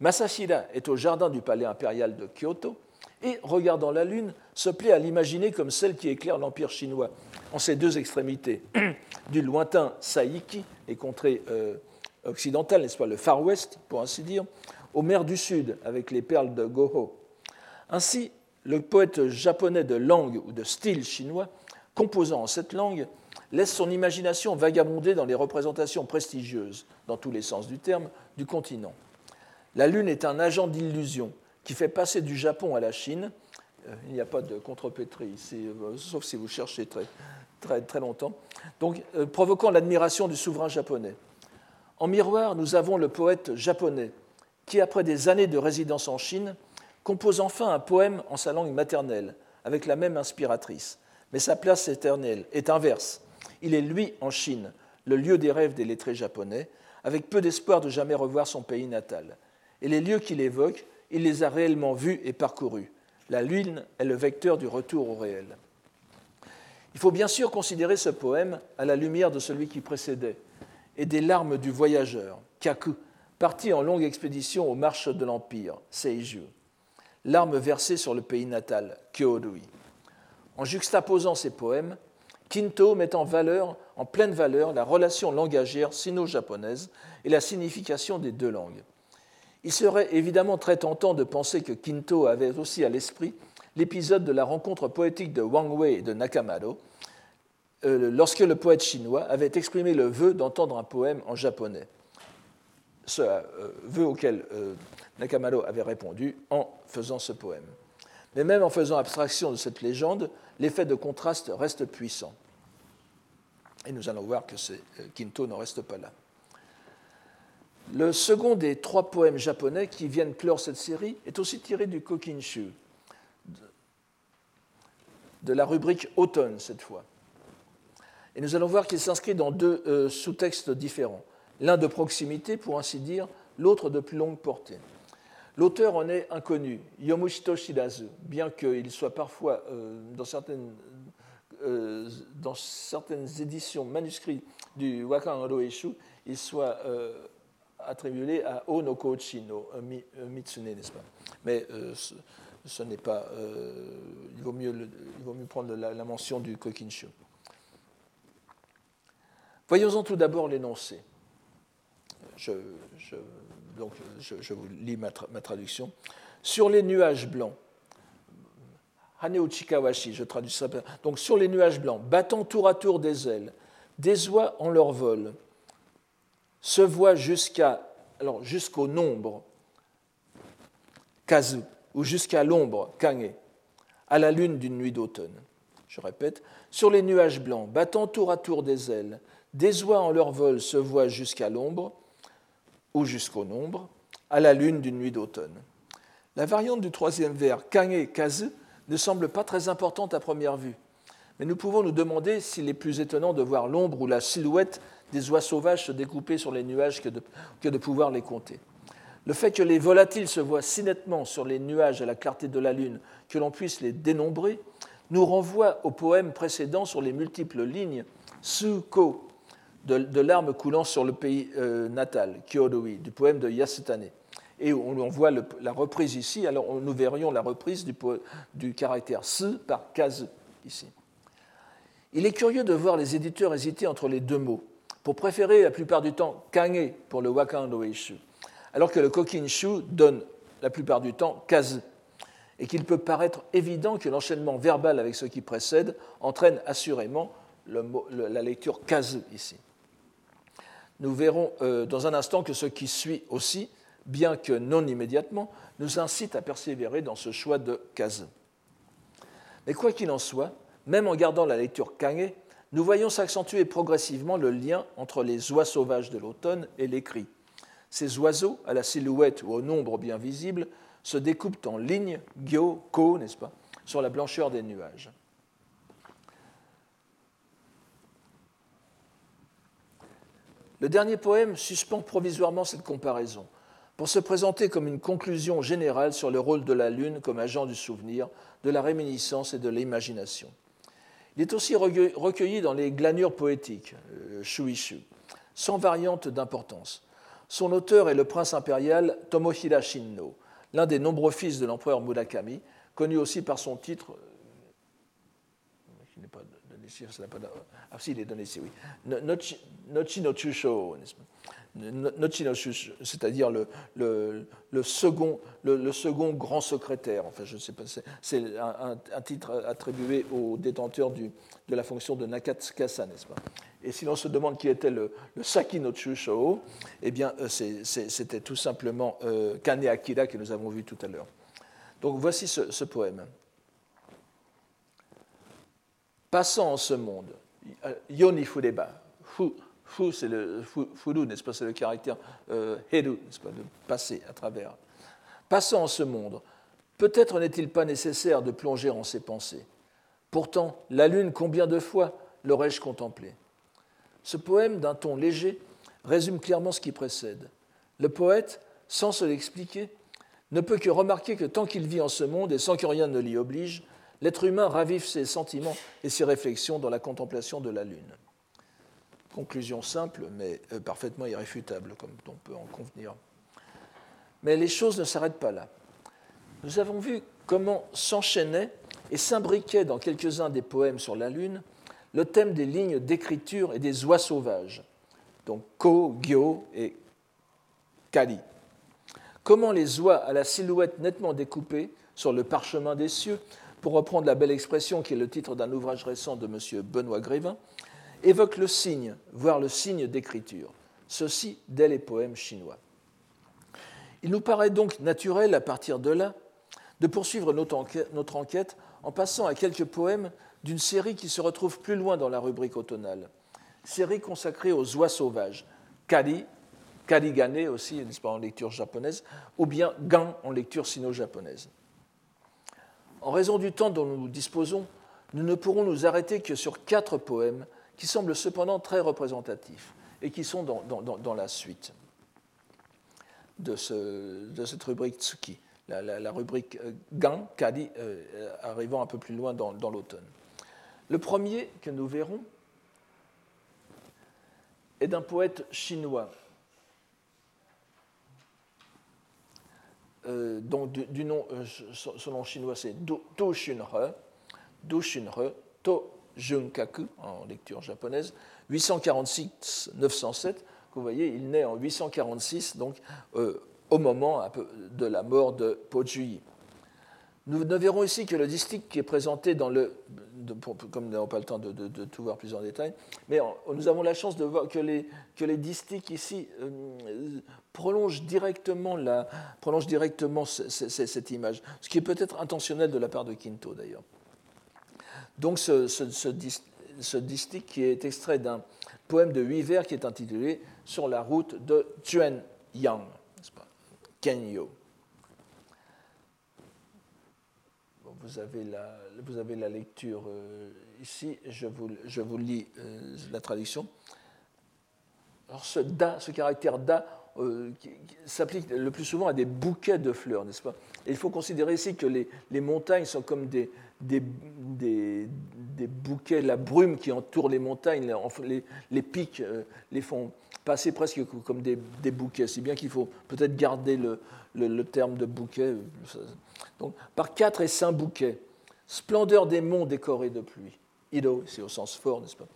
Masahira est au jardin du palais impérial de Kyoto, et, regardant la Lune, se plaît à l'imaginer comme celle qui éclaire l'Empire chinois en ses deux extrémités, du lointain Saïki, les contrées euh, occidentales, n'est-ce pas, le Far West, pour ainsi dire, aux mers du Sud, avec les perles de Goho. Ainsi, le poète japonais de langue ou de style chinois, composant en cette langue, laisse son imagination vagabonder dans les représentations prestigieuses, dans tous les sens du terme, du continent. La Lune est un agent d'illusion qui fait passer du Japon à la Chine. Euh, il n'y a pas de contrepétrie ici, euh, sauf si vous cherchez très, très, très longtemps. Donc, euh, provoquant l'admiration du souverain japonais. En miroir, nous avons le poète japonais qui, après des années de résidence en Chine, compose enfin un poème en sa langue maternelle, avec la même inspiratrice. Mais sa place éternelle est inverse. Il est, lui, en Chine, le lieu des rêves des lettrés japonais, avec peu d'espoir de jamais revoir son pays natal. Et les lieux qu'il évoque il les a réellement vus et parcourus. La lune est le vecteur du retour au réel. Il faut bien sûr considérer ce poème à la lumière de celui qui précédait et des larmes du voyageur, Kaku, parti en longue expédition aux marches de l'Empire, Seiju. Larmes versées sur le pays natal, Kyorui. En juxtaposant ces poèmes, Kinto met en valeur, en pleine valeur, la relation langagière sino-japonaise et la signification des deux langues. Il serait évidemment très tentant de penser que Kinto avait aussi à l'esprit l'épisode de la rencontre poétique de Wang Wei et de Nakamado, euh, lorsque le poète chinois avait exprimé le vœu d'entendre un poème en japonais. Ce euh, vœu auquel euh, Nakamado avait répondu en faisant ce poème. Mais même en faisant abstraction de cette légende, l'effet de contraste reste puissant. Et nous allons voir que Kinto ne reste pas là. Le second des trois poèmes japonais qui viennent clore cette série est aussi tiré du Kokinshu, de la rubrique automne cette fois. Et nous allons voir qu'il s'inscrit dans deux euh, sous-textes différents, l'un de proximité pour ainsi dire, l'autre de plus longue portée. L'auteur en est inconnu, Yomushito Shirazu, bien qu'il soit parfois euh, dans, certaines, euh, dans certaines éditions manuscrites du Wakan Oroeshu, il soit attribué à Ono Kochino, Mitsune, n'est-ce pas? Mais euh, ce, n'est pas. Euh, il, vaut mieux il, vaut mieux prendre la, mention du Kokinshu. Voyons-en tout d'abord l'énoncé. Je, donc, je, vous lis ma, ma, traduction. Sur les nuages blancs, Haneo Chikawashi, je traduis ça. Donc, sur les nuages blancs, battant tour à tour des ailes, des oies en leur vol se voient jusqu'à alors jusqu'au nombre kazu ou jusqu'à l'ombre kage à la lune d'une nuit d'automne. Je répète, sur les nuages blancs, battant tour à tour des ailes, des oies en leur vol se voient jusqu'à l'ombre ou jusqu'au nombre à la lune d'une nuit d'automne. La variante du troisième vers, kage kazu, ne semble pas très importante à première vue, mais nous pouvons nous demander s'il est plus étonnant de voir l'ombre ou la silhouette des oies sauvages se découper sur les nuages que de, de pouvoir les compter. Le fait que les volatiles se voient si nettement sur les nuages à la clarté de la lune que l'on puisse les dénombrer nous renvoie au poème précédent sur les multiples lignes Su-ko de, larmes coulant sur le pays euh, natal, Kyodowi, du poème de Yasutane. Et on, voit la reprise ici, alors nous verrions la reprise du, du caractère su par kazu ici. Il est curieux de voir les éditeurs hésiter entre les deux mots, pour préférer la plupart du temps kage pour le wakando eishu, alors que le kokinshu donne la plupart du temps kazu, et qu'il peut paraître évident que l'enchaînement verbal avec ce qui précède entraîne assurément la lecture kazu ici. Nous verrons euh, dans un instant que ce qui suit aussi, bien que non immédiatement, nous incite à persévérer dans ce choix de kazu. Mais quoi qu'il en soit, même en gardant la lecture kage, nous voyons s'accentuer progressivement le lien entre les oies sauvages de l'automne et l'écrit. Ces oiseaux, à la silhouette ou au nombre bien visible, se découpent en lignes, gyo, ko, n'est-ce pas, sur la blancheur des nuages. Le dernier poème suspend provisoirement cette comparaison pour se présenter comme une conclusion générale sur le rôle de la lune comme agent du souvenir, de la réminiscence et de l'imagination. Il est aussi recueilli dans les glanures poétiques, euh, Shuishu, sans variante d'importance. Son auteur est le prince impérial Tomohira Shinno, l'un des nombreux fils de l'empereur Murakami, connu aussi par son titre. Euh, qui n'est pas donné ici, ah si, il est donné ici, oui. Nochi no Chusho, c'est-à-dire le, second, grand secrétaire. Enfin, je sais pas, c'est un, titre attribué au détenteur de la fonction de Nakatsukasa, n'est-ce pas? Et si l'on se demande qui était le, Saki no Chusho, eh bien, euh, c'était tout simplement euh, Kane Akira que nous avons vu tout à l'heure. Donc voici ce, poème. Passant en ce monde, Yoni Fudeba, Fu, c'est le n'est-ce pas, c'est le caractère euh, n'est-ce pas, de passer à travers. Passant en ce monde, peut-être n'est-il pas nécessaire de plonger en ses pensées. Pourtant, la lune, combien de fois l'aurais-je contemplée Ce poème, d'un ton léger, résume clairement ce qui précède. Le poète, sans se l'expliquer, ne peut que remarquer que tant qu'il vit en ce monde et sans que rien ne l'y oblige, l'être humain ravive ses sentiments et ses réflexions dans la contemplation de la lune. Conclusion simple, mais euh, parfaitement irréfutable, comme on peut en convenir. Mais les choses ne s'arrêtent pas là. Nous avons vu comment s'enchaînait et s'imbriquait dans quelques-uns des poèmes sur la Lune le thème des lignes d'écriture et des oies sauvages, donc Ko, Gyo et Kali. Comment les oies à la silhouette nettement découpée sur le parchemin des cieux, pour reprendre la belle expression qui est le titre d'un ouvrage récent de M. Benoît Grévin, évoque le signe, voire le signe d'écriture, ceci dès les poèmes chinois. Il nous paraît donc naturel, à partir de là, de poursuivre notre enquête, en passant à quelques poèmes d'une série qui se retrouve plus loin dans la rubrique automnale, série consacrée aux oies sauvages, Kari, Karigane aussi, n'est-ce pas, en lecture japonaise, ou bien Gan en lecture sino-japonaise. En raison du temps dont nous disposons, nous ne pourrons nous arrêter que sur quatre poèmes qui semblent cependant très représentatifs et qui sont dans, la suite de, cette rubrique Tsuki, la, rubrique euh, Gan, Kadi, euh, arrivant un peu plus loin dans, l'automne. Le premier que nous verrons est d'un poète chinois, euh, dont du, nom, son nom chinois c'est Do, Do Shunhe, Do Junkaku, en lecture japonaise, 846-907. Vous voyez, il naît en 846, donc euh, au moment de la mort de Pojuyi. Nous ne verrons ici que le distique qui est présenté dans le. comme nous n'avons pas le temps de, tout voir plus en détail, mais nous avons la chance de voir que les, que les distiques ici euh, prolongent directement, la, prolongent directement cette image, ce qui est peut-être intentionnel de la part de Quinto d'ailleurs. Donc ce, ce, distique qui est extrait d'un poème de huit vers qui est intitulé Sur la route de Chuan Yang, Kenyo. vous avez la, vous avez la lecture euh, ici, je vous, je vous lis euh, la traduction. Alors ce caractère da, euh, s'applique le plus souvent à des bouquets de fleurs, n'est-ce pas? Il faut considérer ici que les montagnes sont comme des, des, des, des, bouquets, la brume qui entoure les montagnes, les, les pics les font passer presque comme des, bouquets, si bien qu'il faut peut-être garder le, le, le, terme de bouquet donc, par quatre et cinq bouquets. Splendeur des monts décorés de pluie. Ido, c'est au sens fort, n'est-ce pas?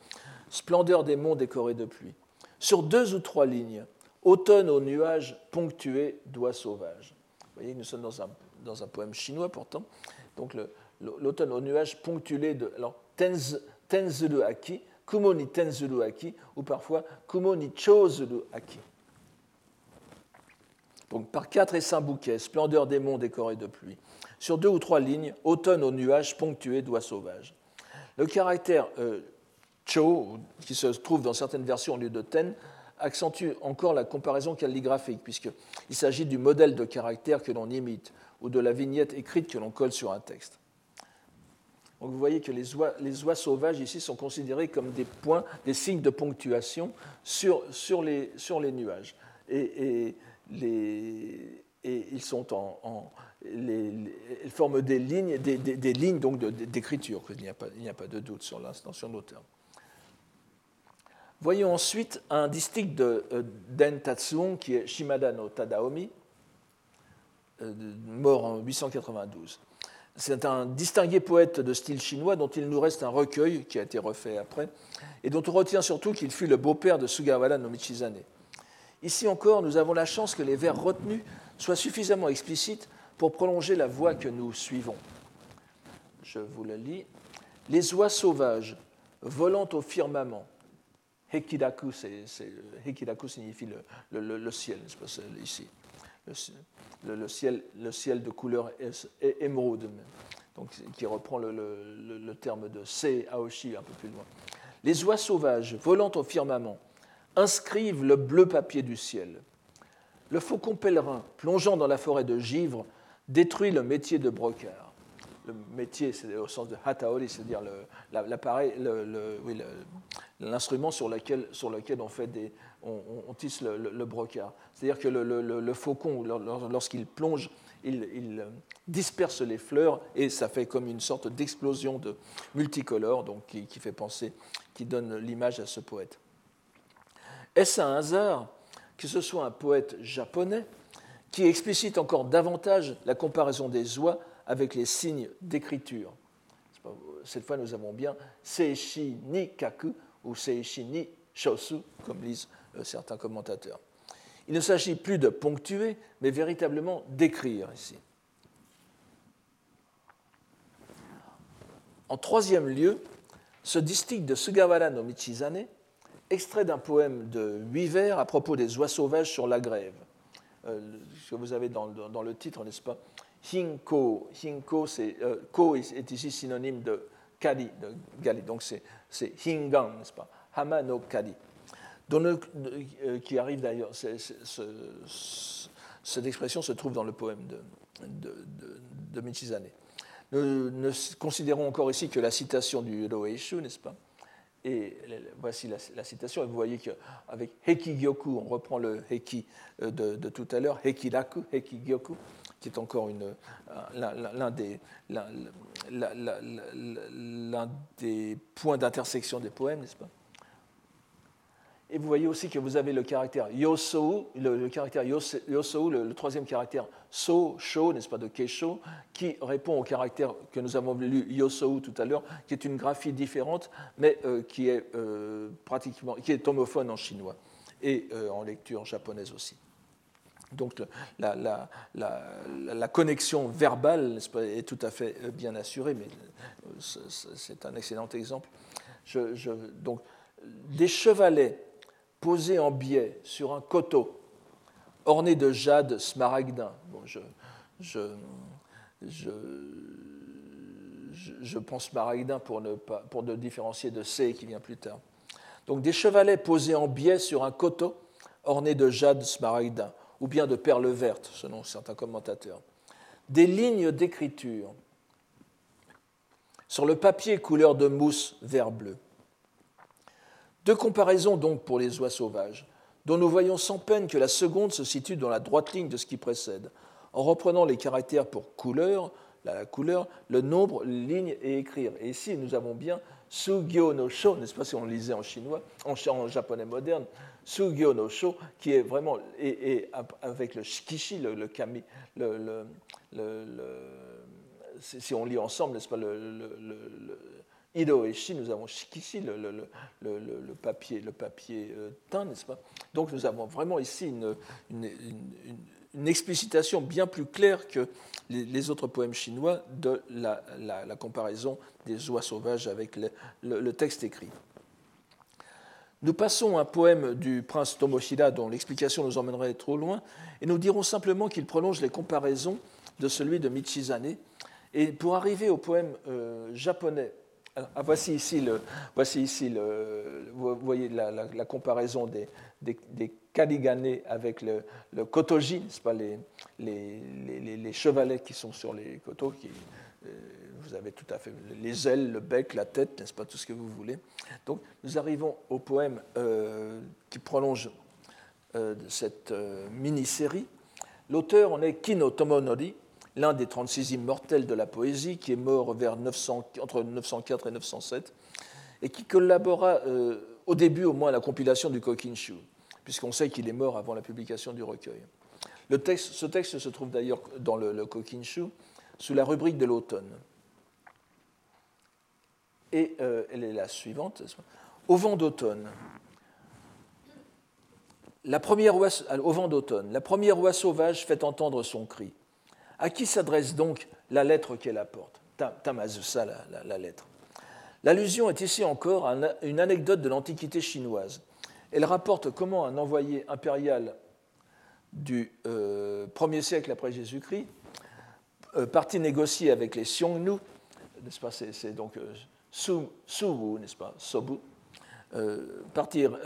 Splendeur des monts décorés de pluie. Sur deux ou trois lignes, automne aux nuages ponctués d'oies sauvages. Vous voyez, nous sommes dans un, dans un poème chinois pourtant. Donc l'automne aux nuages ponctués de. Alors, tenzuru aki, kumo ni tenzuru aki, ou parfois kumo ni chozuru aki. Donc par quatre et cinq bouquets, splendeur des monts décorés de pluie. Sur deux ou trois lignes, automne aux nuages ponctués d'oies sauvages. Le caractère euh, cho, qui se trouve dans certaines versions au lieu de ten, accentue encore la comparaison calligraphique, puisqu'il s'agit du modèle de caractère que l'on imite ou de la vignette écrite que l'on colle sur un texte. Donc vous voyez que les oies, les oies, sauvages ici sont considérées comme des points, des signes de ponctuation sur, sur, les, sur les, nuages. Et, et ils sont en, forment des lignes, des, des, lignes donc d'écriture. Il n'y a, pas, a pas de doute sur l'intention de l'auteur. Voyons ensuite un distique de euh, Den Tatsuon qui est Shimada no Tadaomi, euh, mort en 892. C'est un distingué poète de style chinois dont il nous reste un recueil qui a été refait après et dont on retient surtout qu'il fut le beau-père de Sugawara no Michizane. Ici encore, nous avons la chance que les vers retenus soient suffisamment explicites pour prolonger la voie que nous suivons. Je vous la lis. Les oies sauvages volant au firmament. Hekidaku, signifie le, le, le ciel, ici. Le, ciel, le ciel de couleur émeraude, donc, qui reprend le, terme de Se Aoshi un peu plus loin. Les oies sauvages volant au firmament inscrivent le bleu papier du ciel. Le faucon pèlerin, plongeant dans la forêt de givre, détruit le métier de brocard. Le métier, c'est au sens de hataori, c'est-à-dire l'appareil, l'instrument sur lequel, sur lequel on, fait des, on, tisse le, brocard. C'est-à-dire que le, faucon, lorsqu'il plonge, il, disperse les fleurs et ça fait comme une sorte d'explosion de multicolore, donc qui, qui fait penser, qui donne l'image à ce poète. Est-ce un hasard que ce soit un poète japonais qui explicite encore davantage la comparaison des oies avec les signes d'écriture? Cette fois, nous avons bien Seishi ni kaku ou Seishi ni shosu, comme lisent euh, certains commentateurs. Il ne s'agit plus de ponctuer, mais véritablement d'écrire ici. En troisième lieu, ce distique de Sugawara no Michizane extrait d'un poème de huit vers à propos des oies sauvages sur la grève. Euh, ce que vous avez dans, le titre, n'est-ce pas? Hinko, Hinko euh, ko est, ici synonyme de kali, de donc c'est, hingan, n'est-ce pas? Hama no kali. Euh, qui arrive d'ailleurs, cette expression se trouve dans le poème de, de, Michizane. Nous, nous, considérons encore ici que la citation du Roeishu, n'est-ce pas? Et voici la, citation, et vous voyez qu'avec Heki Gyoku, on reprend le Heki euh, de, tout à l'heure, Heki Raku, Heki Gyoku, qui est encore euh, l'un des, points d'intersection des poèmes, n'est-ce pas? Et vous voyez aussi que vous avez le caractère yosou, le, caractère yosou, le, troisième caractère so, sho, n'est-ce pas, de keisho, qui répond au caractère que nous avons lu yosou tout à l'heure, qui est une graphie différente, mais euh, qui est euh, pratiquement, qui est homophone en chinois et en lecture japonaise aussi. Donc la, connexion verbale est tout à fait euh, bien assurée, mais euh, c'est un excellent exemple. Donc, des chevalets posés en biais sur un coteau orné de jade smaragdin. Bon, je, je, pense smaragdin pour ne, pas, pour ne différencier de C qui vient plus tard. Donc des chevalets posés en biais sur un coteau orné de jade smaragdin ou bien de perles vertes, selon certains commentateurs. Des lignes d'écriture sur le papier couleur de mousse vert-bleu. Deux comparaisons donc pour les oies sauvages, dont nous voyons sans peine que la seconde se situe dans la droite ligne de ce qui précède, en reprenant les caractères pour couleur, la couleur, le nombre, ligne et écrire. Et ici, nous avons bien Sugyo no Sho, n'est-ce pas si on le lisait en chinois, en, japonais moderne, Sugyo no Sho, qui est vraiment, et, avec le shikishi, le, kami, le, si on lit ensemble, n'est-ce pas, le, Ido et nous avons shikishi, le, papier, le papier euh, teint, n'est-ce pas Donc nous avons vraiment ici une, explicitation bien plus claire que les, autres poèmes chinois de la, comparaison des oies sauvages avec le, texte écrit. Nous passons un poème du prince Tomoshida dont l'explication nous emmènerait trop loin, et nous dirons simplement qu'il prolonge les comparaisons de celui de Michizane. Et pour arriver au poème euh, japonais, ah, voici ici, le, voici ici le, vous voyez la, comparaison des, des, Kaligane avec le, kotoji, n'est-ce pas, les, les, chevalets qui sont sur les kotos, qui, euh, vous avez tout à fait les ailes, le bec, la tête, n'est-ce pas, tout ce que vous voulez. Donc nous arrivons au poème euh, qui prolonge euh, cette mini-série. L'auteur en est Kino Tomonori, l'un des 36 immortels de la poésie, qui est mort vers 900, entre 904 et 907, et qui collabora au début au moins à la compilation du Kokinshu puisqu'on sait qu'il est mort avant la publication du recueil. Ce texte se trouve d'ailleurs dans le, le Kokinshu sous la rubrique de l'automne. Et euh, elle est la suivante. Au vent d'automne. La première au vent d'automne, la première sauvage fait entendre son cri. À qui s'adresse donc la lettre qu'elle apporte? Tamazusa, la, la, lettre. L'allusion est ici encore à une anecdote de l'Antiquité chinoise elle rapporte comment un envoyé impérial du 1er euh, siècle après Jésus-Christ, euh, partit négocier avec les Xiongnu, n'est-ce pas, c'est donc Suwu, n'est-ce pas, Sobu, partir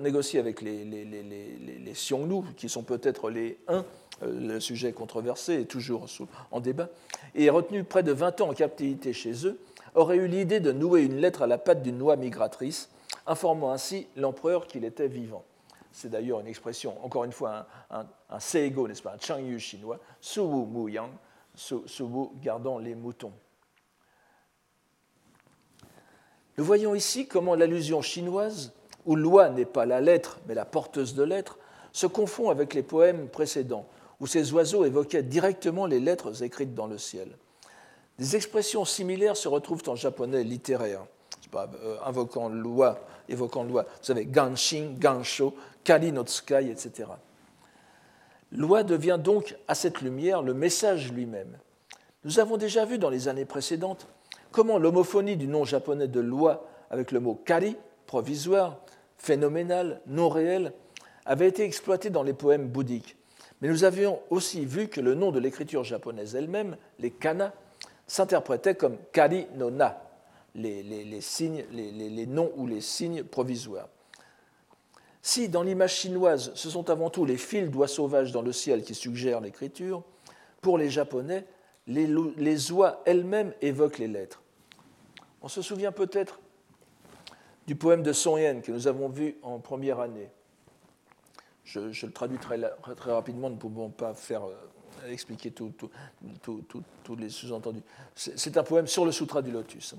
négocier avec les, les, Xiongnu, qui sont peut-être les uns, le sujet controversé est toujours en débat, et retenu près de 20 ans en captivité chez eux, aurait eu l'idée de nouer une lettre à la patte d'une noix migratrice informant ainsi l'empereur qu'il était vivant. C'est d'ailleurs une expression, encore une fois, un, seigo, n'est-ce pas, un changyu chinois, suwu mu yang, suwu gardant les moutons. Nous voyons ici comment l'allusion chinoise, où loi n'est pas la lettre, mais la porteuse de lettres, se confond avec les poèmes précédents, où ces oiseaux évoquaient directement les lettres écrites dans le ciel. Des expressions similaires se retrouvent en japonais littéraire. Euh, invoquant loi, évoquant loi. Vous savez, Ganshin, Gansho, Kali no Tsukai, etc. Loi devient donc, à cette lumière, le message lui-même. Nous avons déjà vu dans les années précédentes comment l'homophonie du nom japonais de loi avec le mot kari, provisoire, phénoménal, non réel, avait été exploitée dans les poèmes bouddhiques. Mais nous avions aussi vu que le nom de l'écriture japonaise elle-même, les kana, s'interprétait comme kari no na, les, signes, les, noms ou les signes provisoires. Si dans l'image chinoise, ce sont avant tout les fils d'oies sauvages dans le ciel qui suggèrent l'écriture, pour les Japonais, les, oies elles-mêmes évoquent les lettres. On se souvient peut-être du poème de Song Yen que nous avons vu en première année. Je, le traduis très, rapidement, nous ne pouvons pas faire euh, expliquer tous les sous-entendus. C'est un poème sur le Sutra du Lotus.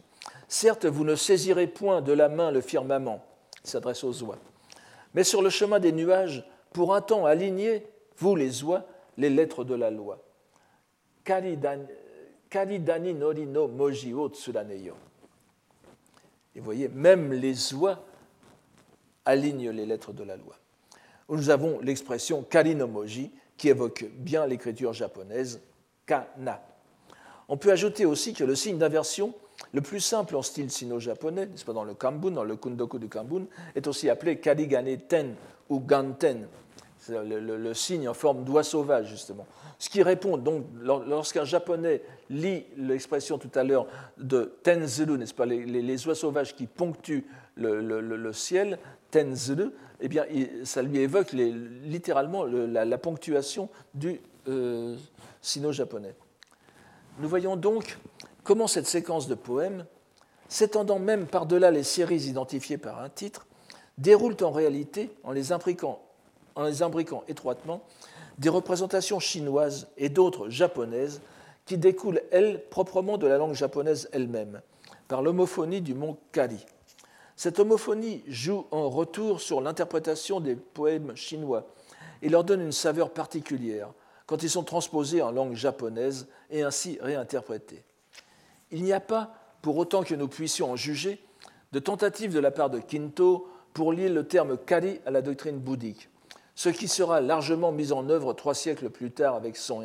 Certes, vous ne saisirez point de la main le firmament, il s'adresse aux oies, mais sur le chemin des nuages, pour un temps aligner, vous les oies, les lettres de la loi. Karidani nori no moji o. Et vous voyez, même les oies alignent les lettres de la loi. Nous avons l'expression kari no moji, qui évoque bien l'écriture japonaise, kana. On peut ajouter aussi que le signe d'inversion le plus simple en style sino-japonais, n'est-ce pas, dans le Kambun, dans le Kundoku du Kambun, est aussi appelé Karigane Ten ou Ganten, c'est le, signe en forme d'oie sauvage, justement. Ce qui répond donc, lorsqu'un japonais lit l'expression tout à l'heure de Tenzuru, n'est-ce pas, les, oies sauvages qui ponctuent le, ciel, Tenzuru, eh bien, ça lui évoque littéralement la, ponctuation du euh, sino-japonais. Nous voyons donc comment cette séquence de poèmes, s'étendant même par-delà les séries identifiées par un titre, déroulent en réalité, en les imbriquant, en les imbriquant étroitement, des représentations chinoises et d'autres japonaises qui découlent, elles, proprement de la langue japonaise elle-même, par l'homophonie du mot Kari. Cette homophonie joue en retour sur l'interprétation des poèmes chinois et leur donne une saveur particulière quand ils sont transposés en langue japonaise et ainsi réinterprétés. Il n'y a pas, pour autant que nous puissions en juger, de tentative de la part de Kinto pour lier le terme kari à la doctrine bouddhique, ce qui sera largement mis en œuvre trois siècles plus tard avec Son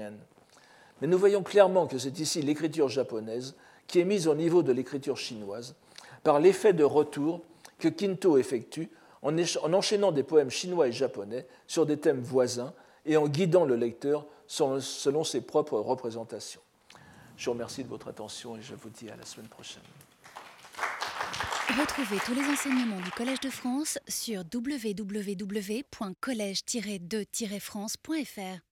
Mais nous voyons clairement que c'est ici l'écriture japonaise qui est mise au niveau de l'écriture chinoise par l'effet de retour que Kinto effectue en enchaînant des poèmes chinois et japonais sur des thèmes voisins et en guidant le lecteur selon ses propres représentations. Je vous remercie de votre attention et je vous dis à la semaine prochaine. Retrouvez tous les enseignements du Collège de France sur www.colège-2-france.fr.